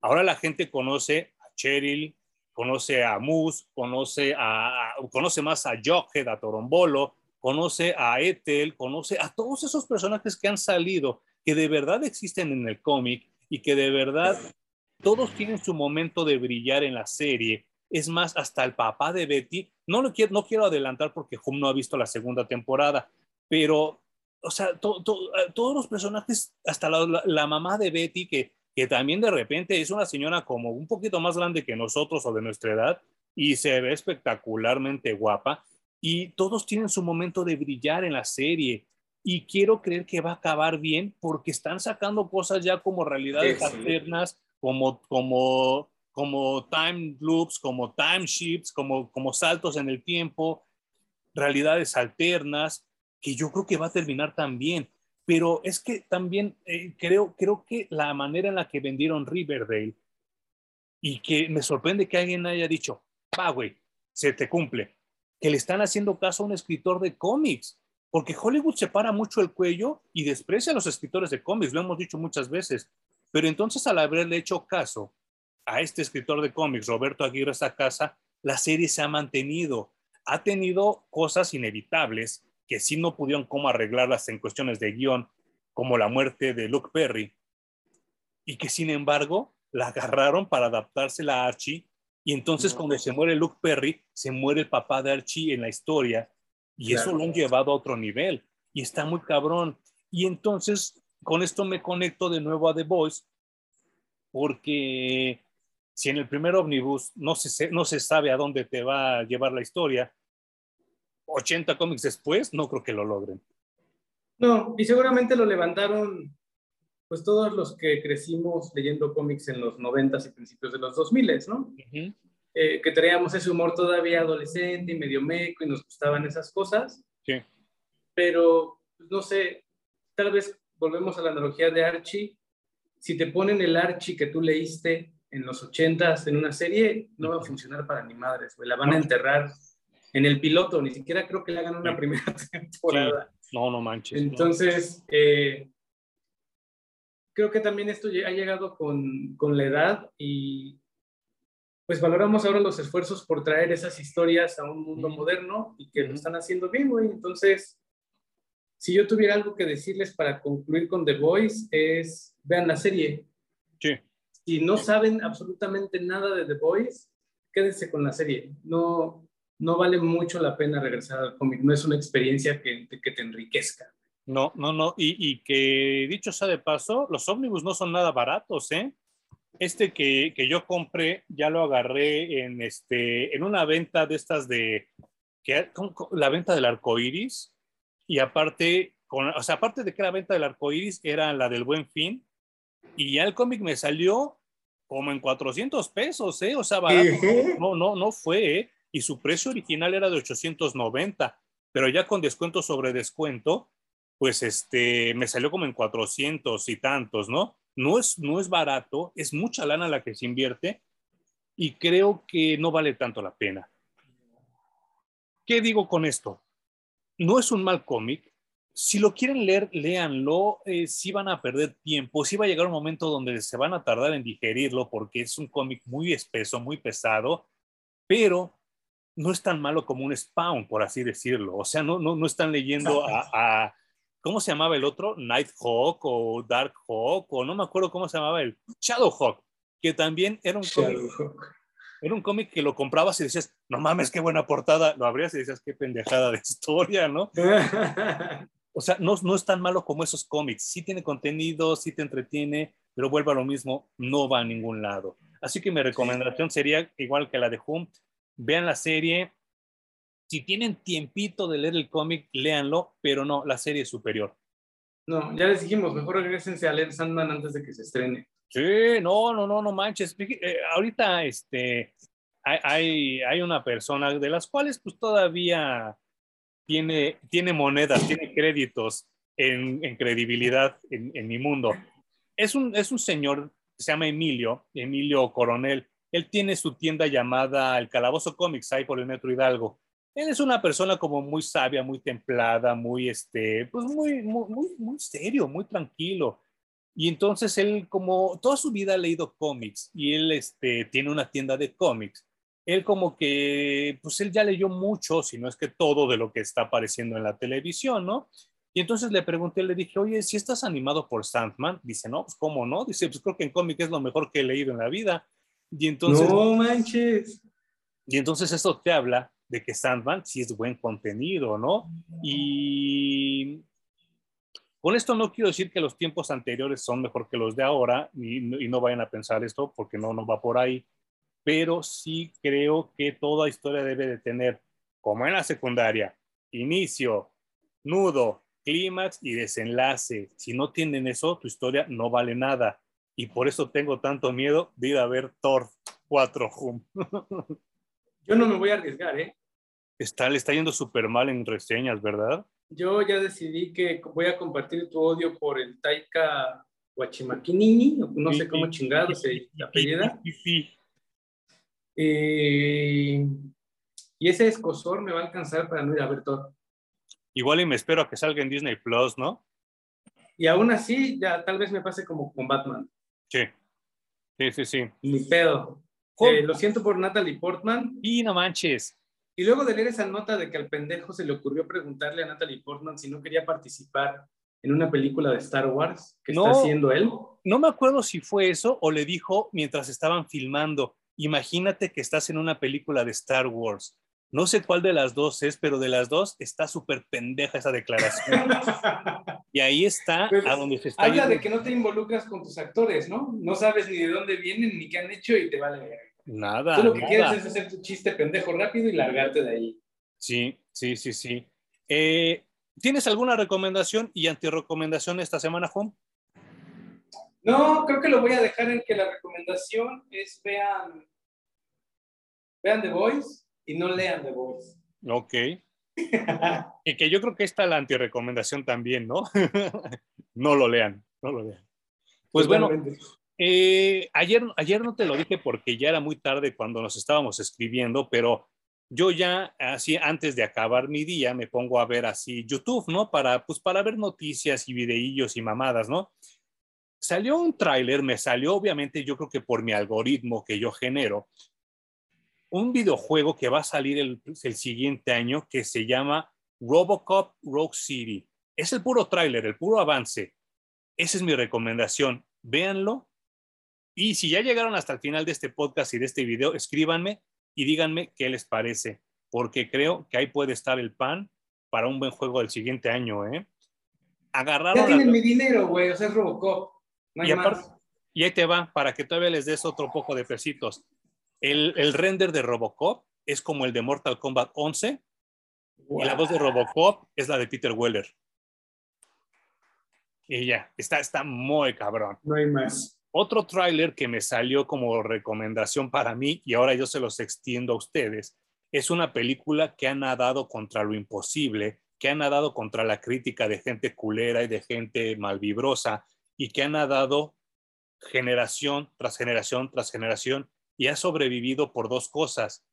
Ahora la gente conoce a Cheryl, conoce a Moose, conoce, a, conoce más a Jughead, a Torombolo, conoce a Ethel, conoce a todos esos personajes que han salido, que de verdad existen en el cómic y que de verdad todos tienen su momento de brillar en la serie. Es más, hasta el papá de Betty, no, lo quiero, no quiero adelantar porque Hum no ha visto la segunda temporada, pero o sea, eh, todos los personajes, hasta la, mamá de Betty, que, que también de repente es una señora como un poquito más grande que nosotros o de nuestra edad y se ve espectacularmente guapa y todos tienen su momento de brillar en la serie. Y quiero creer que va a acabar bien porque están sacando cosas ya como realidades alternas, como, como, como time loops, como time shifts, como, como saltos en el tiempo, realidades alternas que yo creo que va a terminar también. Pero es que también eh, creo, creo que la manera en la que vendieron Riverdale y que me sorprende que alguien haya dicho, va, güey, se te cumple, que le están haciendo caso a un escritor de cómics, porque Hollywood se para mucho el cuello y desprecia a los escritores de cómics, lo hemos dicho muchas veces. Pero entonces al haberle hecho caso a este escritor de cómics, Roberto Aguirre casa la serie se ha mantenido, ha tenido cosas inevitables que sí no pudieron cómo arreglarlas en cuestiones de guion, como la muerte de Luke Perry, y que sin embargo la agarraron para adaptársela a Archie, y entonces cuando se muere Luke Perry, se muere el papá de Archie en la historia, y eso lo han llevado a otro nivel, y está muy cabrón. Y entonces con esto me conecto de nuevo a The Voice, porque si en el primer ómnibus no se, no se sabe a dónde te va a llevar la historia, 80 cómics después, no creo que lo logren. No, y seguramente lo levantaron pues todos los que crecimos leyendo cómics en los 90 y principios de los 2000, ¿no? Eh, que traíamos ese humor todavía adolescente y medio meco y nos gustaban esas cosas. Sí. Pero, pues, no sé, tal vez volvemos a la analogía de Archie. Si te ponen el Archie que tú leíste en los 80s en una serie, no va a funcionar para ni madres, La van a enterrar en el piloto, ni siquiera creo que le hagan una primera [laughs] temporada. No, no manches. Entonces, eh, creo que también esto ha llegado con, con la edad y pues valoramos ahora los esfuerzos por traer esas historias a un mundo moderno y que lo están haciendo bien, güey. Entonces, si yo tuviera algo que decirles para concluir con The Voice, es vean la serie. Sí. Si no saben absolutamente nada de The Voice, quédense con la serie. No, no vale mucho la pena regresar al cómic. No es una experiencia que, que te enriquezca. No, no, no. Y, y, que dicho sea de paso, los ómnibus no son nada baratos, ¿eh? Este que, que, yo compré, ya lo agarré en, este, en una venta de estas de, que, la venta del arco iris, y aparte, con, o sea, aparte de que la venta del arco iris era la del buen fin, y ya el cómic me salió como en 400 pesos, ¿eh? O sea, barato. No, no, no fue, ¿eh? Y su precio original era de 890, pero ya con descuento sobre descuento, pues este, me salió como en 400 y tantos, ¿no? No es, no es barato, es mucha lana la que se invierte y creo que no vale tanto la pena. ¿Qué digo con esto? No es un mal cómic. Si lo quieren leer, léanlo. Eh, si van a perder tiempo, si va a llegar un momento donde se van a tardar en digerirlo porque es un cómic muy espeso, muy pesado, pero no es tan malo como un Spawn, por así decirlo. O sea, no, no, no están leyendo a ¿cómo se llamaba el otro? Nighthawk o Darkhawk o no me acuerdo cómo se llamaba el Shadowhawk, que también era un cómic. Era un cómic que lo comprabas y decías, no mames, qué buena portada. Lo abrías y decías, qué pendejada de historia, ¿no? [laughs] o sea, no, no es tan malo como esos cómics. Sí tiene contenido, sí te entretiene, pero vuelve a lo mismo, no va a ningún lado. Así que mi recomendación sería, igual que la de Hum, vean la serie, si tienen tiempito de leer el cómic, léanlo, pero no, la serie es superior. No, ya les dijimos, mejor regresense a leer Sandman antes de que se estrene. Sí, no, no, no, no manches. Eh, ahorita este, hay, hay, una persona de las cuales pues todavía tiene, tiene monedas, tiene créditos en, en credibilidad en, en, mi mundo. Es un, es un señor, se llama Emilio, Emilio Coronel. Él tiene su tienda llamada El Calabozo Comics, ahí por el Metro Hidalgo él es una persona como muy sabia, muy templada, muy, este, pues muy, muy, muy, serio, muy tranquilo. Y entonces él, como toda su vida ha leído cómics y él este, tiene una tienda de cómics, él como que, pues él ya leyó mucho, si no es que todo de lo que está apareciendo en la televisión, ¿no? Y entonces le pregunté, le dije, oye, si estás animado por Sandman, dice, no, pues cómo no, dice, pues creo que en cómic es lo mejor que he leído en la vida. Y entonces... No manches. Y entonces eso te habla de que Sandman sí es buen contenido, ¿no? Y con esto no quiero decir que los tiempos anteriores son mejor que los de ahora y, no vayan a pensar esto porque no, no va por ahí, pero sí creo que toda historia debe de tener, como en la secundaria, inicio, nudo, clímax y desenlace. Si no tienen eso, tu historia no vale nada. Y por eso tengo tanto miedo de ir a ver Thor 4 Hum. [laughs] Yo no me voy a arriesgar, ¿eh? Está, le está yendo súper mal en reseñas, ¿verdad? Yo ya decidí que voy a compartir tu odio por el Taika Huachimaquinini, no sé cómo chingado se apellida. Sí. Eh, y ese escosor me va a alcanzar para no ir a ver todo. Igual y me espero a que salga en Disney Plus, ¿no? Y aún así, ya tal vez me pase como con Batman. Sí. Sí, sí, sí. Ni pedo. Eh, lo siento por Natalie Portman. Y no manches. Y luego de leer esa nota de que al pendejo se le ocurrió preguntarle a Natalie Portman si no quería participar en una película de Star Wars que está haciendo él. No me acuerdo si fue eso o le dijo mientras estaban filmando, imagínate que estás en una película de Star Wars. No sé cuál de las dos es, pero de las dos está súper pendeja esa declaración. [laughs] y ahí está a donde se está. Habla de que no te involucras con tus actores, ¿no? No sabes ni de dónde vienen ni qué han hecho y te vale. Nada. Tú lo que quieres es hacer tu chiste pendejo rápido y largarte de ahí. Sí, sí, sí, sí. Eh, ¿Tienes alguna recomendación y antirecomendación esta semana, Juan? No, creo que lo voy a dejar en que la recomendación es vean, vean The Voice y no lean The Voice. Ok. y que yo creo que esta es la antirecomendación también, ¿no? [laughs] no lo lean, no lo lean. Pues bueno, eh, ayer, ayer no te lo dije porque ya era muy tarde cuando nos estábamos escribiendo, pero yo ya así antes de acabar mi día me pongo a ver así YouTube, ¿no? Para, pues para ver noticias y videillos y mamadas, ¿no? Salió un tráiler, me salió obviamente, yo creo que por mi algoritmo que yo genero, un videojuego que va a salir el, el siguiente año que se llama Robocop Rogue City. Es el puro tráiler, el puro avance. Esa es mi recomendación. Véanlo. Y si ya llegaron hasta el final de este podcast y de este video, escríbanme y díganme qué les parece, porque creo que ahí puede estar el pan para un buen juego del siguiente año, ¿eh? Agarraron ya tienen mi dinero, güey, o sea, es Robocop. No hay más. y ahí te va, para que todavía les des otro poco de pesitos. El, el, render de Robocop es como el de Mortal Kombat 11 y la voz de Robocop es la de Peter Weller. Y ya, está, está muy cabrón. No hay más. Otro tráiler que me salió como recomendación para mí y ahora yo se los extiendo a ustedes es una película que ha nadado contra lo imposible, que ha nadado contra la crítica de gente culera y de gente malvibrosa, y que ha nadado generación tras generación tras generación y ha sobrevivido por dos cosas.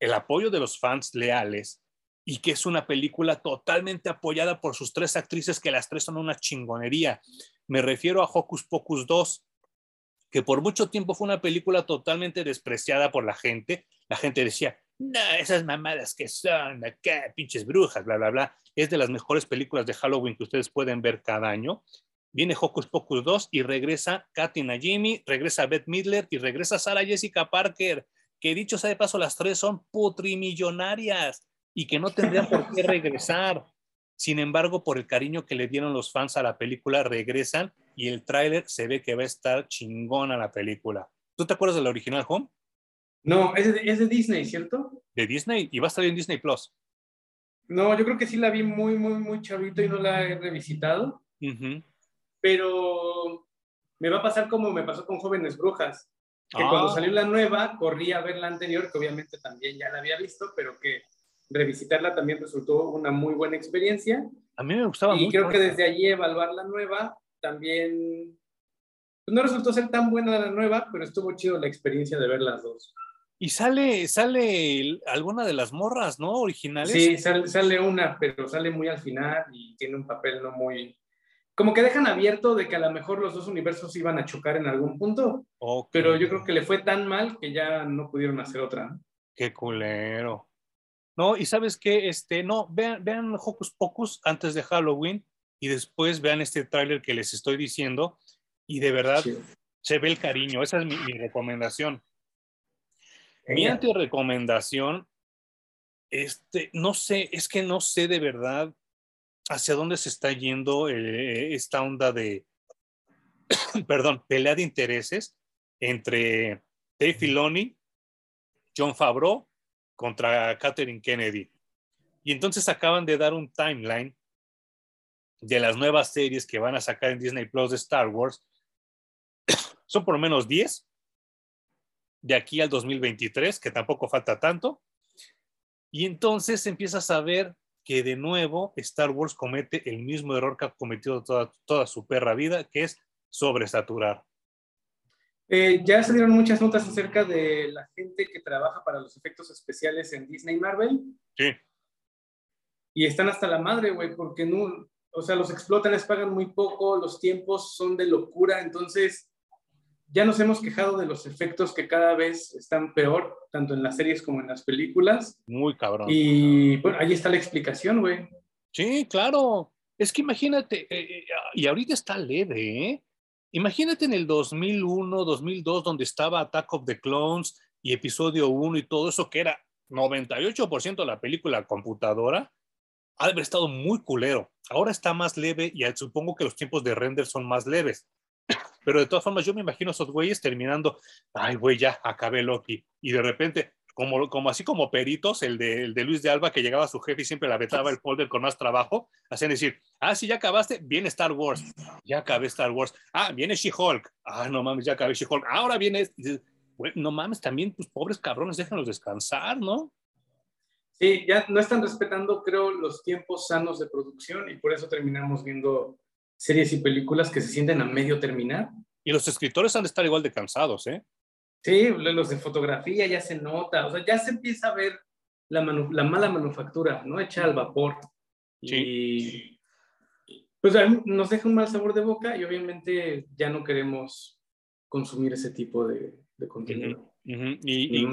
El apoyo de los fans leales y que es una película totalmente apoyada por sus tres actrices, que las tres son una chingonería. Me refiero a Hocus Pocus 2, que por mucho tiempo fue una película totalmente despreciada por la gente. La gente decía, no, esas mamadas que son, acá, pinches brujas, bla, bla, bla. Es de las mejores películas de Halloween que ustedes pueden ver cada año. Viene Hocus Pocus 2 y regresa Katy Najimy, regresa Beth Midler y regresa Sarah Jessica Parker, que dicho sea de paso, las tres son putrimillonarias y que no tendrían por qué [laughs] regresar. Sin embargo, por el cariño que le dieron los fans a la película, regresan y el tráiler se ve que va a estar chingona la película. ¿Tú te acuerdas de la original Home? No, es de, Disney, ¿cierto? De Disney y va a estar en Disney Plus. No, yo creo que sí la vi muy, muy, muy chavito y no la he revisitado. Pero me va a pasar como me pasó con Jóvenes Brujas, que cuando ah. salió la nueva corrí a ver la anterior, que obviamente también ya la había visto, pero que revisitarla también resultó una muy buena experiencia. A mí me gustaba mucho. Y creo que desde allí evaluar la nueva también pues, no resultó ser tan buena la nueva, pero estuvo chido la experiencia de ver las dos. Y sale, sale alguna de las morras, ¿no? Originales. Sí, sale, una, pero sale muy al final y tiene un papel no muy. Como que dejan abierto de que a lo mejor los dos universos iban a chocar en algún punto. Pero yo creo que le fue tan mal que ya no pudieron hacer otra. Qué culero. No, y sabes qué, este, no, vean, vean Hocus Pocus antes de Halloween y después vean este tráiler que les estoy diciendo y de verdad se ve el cariño. Esa es mi recomendación. Mi anti-recomendación, este, no sé, es que no sé de verdad hacia dónde se está yendo eh, esta onda de, [coughs] perdón, pelea de intereses entre Dave Filoni, John Favreau contra Catherine Kennedy. Y entonces acaban de dar un timeline de las nuevas series que van a sacar en Disney Plus de Star Wars. [coughs] Son por lo menos 10 de aquí al 2023, que tampoco falta tanto. Y entonces empiezas a ver que de nuevo Star Wars comete el mismo error que ha cometido toda, toda su perra vida, que es sobresaturar. Eh, ya salieron muchas notas acerca de la gente que trabaja para los efectos especiales en Disney Marvel. Sí. Y están hasta la madre, güey, porque no, o sea, los explotan, les pagan muy poco, los tiempos son de locura, entonces ya nos hemos quejado de los efectos que cada vez están peor, tanto en las series como en las películas. Muy cabrón. Y bueno, ahí está la explicación, güey. Sí, claro. Es que imagínate, eh, eh, y ahorita está leve, ¿eh? Imagínate en el 2001, 2002, donde estaba Attack of the Clones y episodio 1 y todo eso, que era 98% de la película computadora, ha de haber estado muy culero. Ahora está más leve y supongo que los tiempos de render son más leves. Pero de todas formas, yo me imagino esos güeyes terminando, ay, güey, ya acabé Loki. Y de repente, como, como así como peritos, el de, de Luis de Alba que llegaba a su jefe y siempre la vetaba el folder con más trabajo, hacían decir, ah, sí, ya acabaste, viene Star Wars, ya acabé Star Wars, ah, viene She-Hulk, ah, no mames, ya acabé She-Hulk, ahora viene, no mames, también tus pobres cabrones, déjenlos descansar, ¿no? Sí, ya no están respetando, creo, los tiempos sanos de producción y por eso terminamos viendo series y películas que se sienten a medio terminar. Y los escritores han de estar igual de cansados, ¿eh? Sí, los de fotografía ya se nota, o sea, ya se empieza a ver la, la mala manufactura, ¿no? Hecha al vapor. Sí. pues nos deja un mal sabor de boca y obviamente ya no queremos consumir ese tipo de, contenido. Y,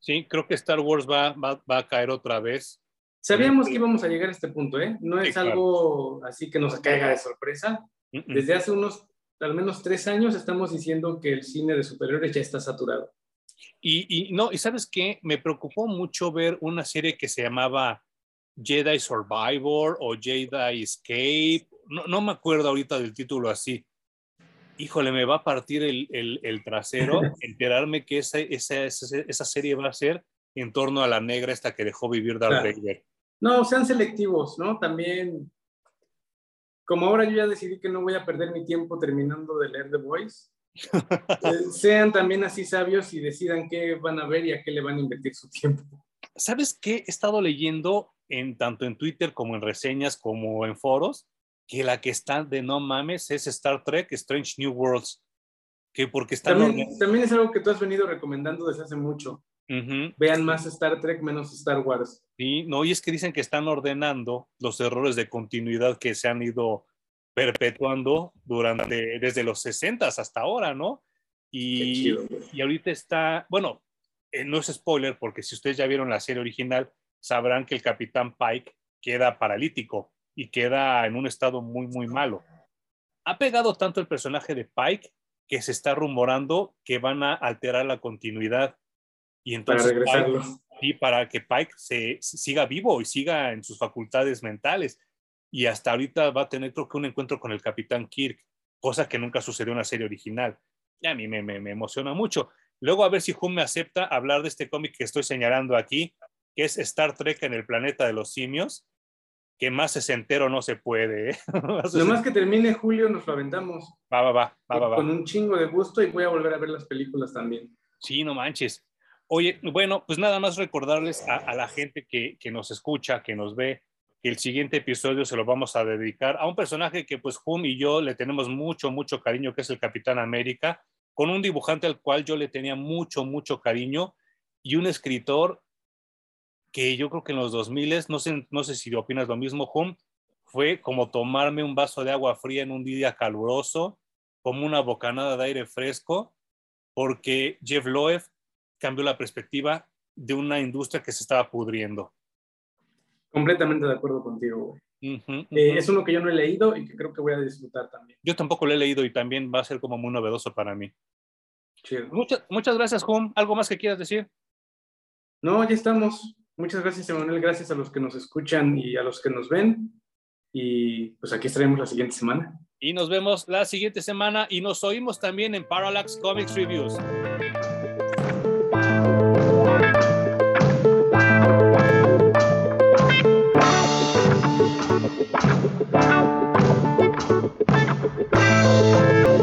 sí, creo que Star Wars va, va, a caer otra vez. Sabíamos que íbamos a llegar a este punto, ¿eh? No es algo así que nos caiga de sorpresa. Desde hace unos, al menos tres años, estamos diciendo que el cine de superiores ya está saturado. Y, y no, y sabes qué, me preocupó mucho ver una serie que se llamaba Jedi Survivor o Jedi Escape, no, no me acuerdo ahorita del título así. Híjole, me va a partir el, el, trasero [laughs] enterarme que esa, esa, esa, serie va a ser en torno a la negra esta que dejó vivir Darth Vader. No, sean selectivos, ¿no? También, como ahora yo ya decidí que no voy a perder mi tiempo terminando de leer The Voice, [laughs] eh, sean también así sabios y decidan qué van a ver y a qué le van a invertir su tiempo. ¿Sabes qué? He estado leyendo en tanto en Twitter como en reseñas como en foros que la que está de no mames es Star Trek Strange New Worlds. Que porque está también, también es algo que tú has venido recomendando desde hace mucho. Vean más Star Trek menos Star Wars. Sí, no, y es que dicen que están ordenando los errores de continuidad que se han ido perpetuando durante desde los 60 hasta ahora, ¿no? Y, y ahorita está, bueno, eh, no es spoiler porque si ustedes ya vieron la serie original, sabrán que el capitán Pike queda paralítico y queda en un estado muy, muy malo. Ha pegado tanto el personaje de Pike que se está rumorando que van a alterar la continuidad. Y entonces, para regresarlo. y para que Pike se, siga vivo y siga en sus facultades mentales. Y hasta ahorita va a tener, creo que, un encuentro con el capitán Kirk, cosa que nunca sucedió en la serie original. Y a mí me, me, me emociona mucho. Luego a ver si Hum me acepta hablar de este cómic que estoy señalando aquí, que es Star Trek en el planeta de los simios, que más entero no se puede. ¿eh? [laughs] Lo más que termine julio nos lo aventamos. Va, va, va, va, va, Con un chingo de gusto y voy a volver a ver las películas también. Sí, no manches. Oye, bueno, pues nada más recordarles a, la gente que, nos escucha, que nos ve, que el siguiente episodio se lo vamos a dedicar a un personaje que pues Hum y yo le tenemos mucho, mucho cariño, que es el Capitán América, con un dibujante al cual yo le tenía mucho, mucho cariño y un escritor que yo creo que en los 2000, no sé, no sé si opinas lo mismo, Hum, fue como tomarme un vaso de agua fría en un día caluroso, como una bocanada de aire fresco, porque Jeff Loeb cambió la perspectiva de una industria que se estaba pudriendo. Completamente de acuerdo contigo, eh, es uno que yo no he leído y que creo que voy a disfrutar también. Yo tampoco lo he leído y también va a ser como muy novedoso para mí. Muchas, muchas gracias, Hum. ¿Algo más que quieras decir? No, ya estamos. Muchas gracias, Emanuel. Gracias a los que nos escuchan y a los que nos ven. Y pues aquí estaremos la siguiente semana. Y nos vemos la siguiente semana y nos oímos también en Parallax Comics Reviews. Bye.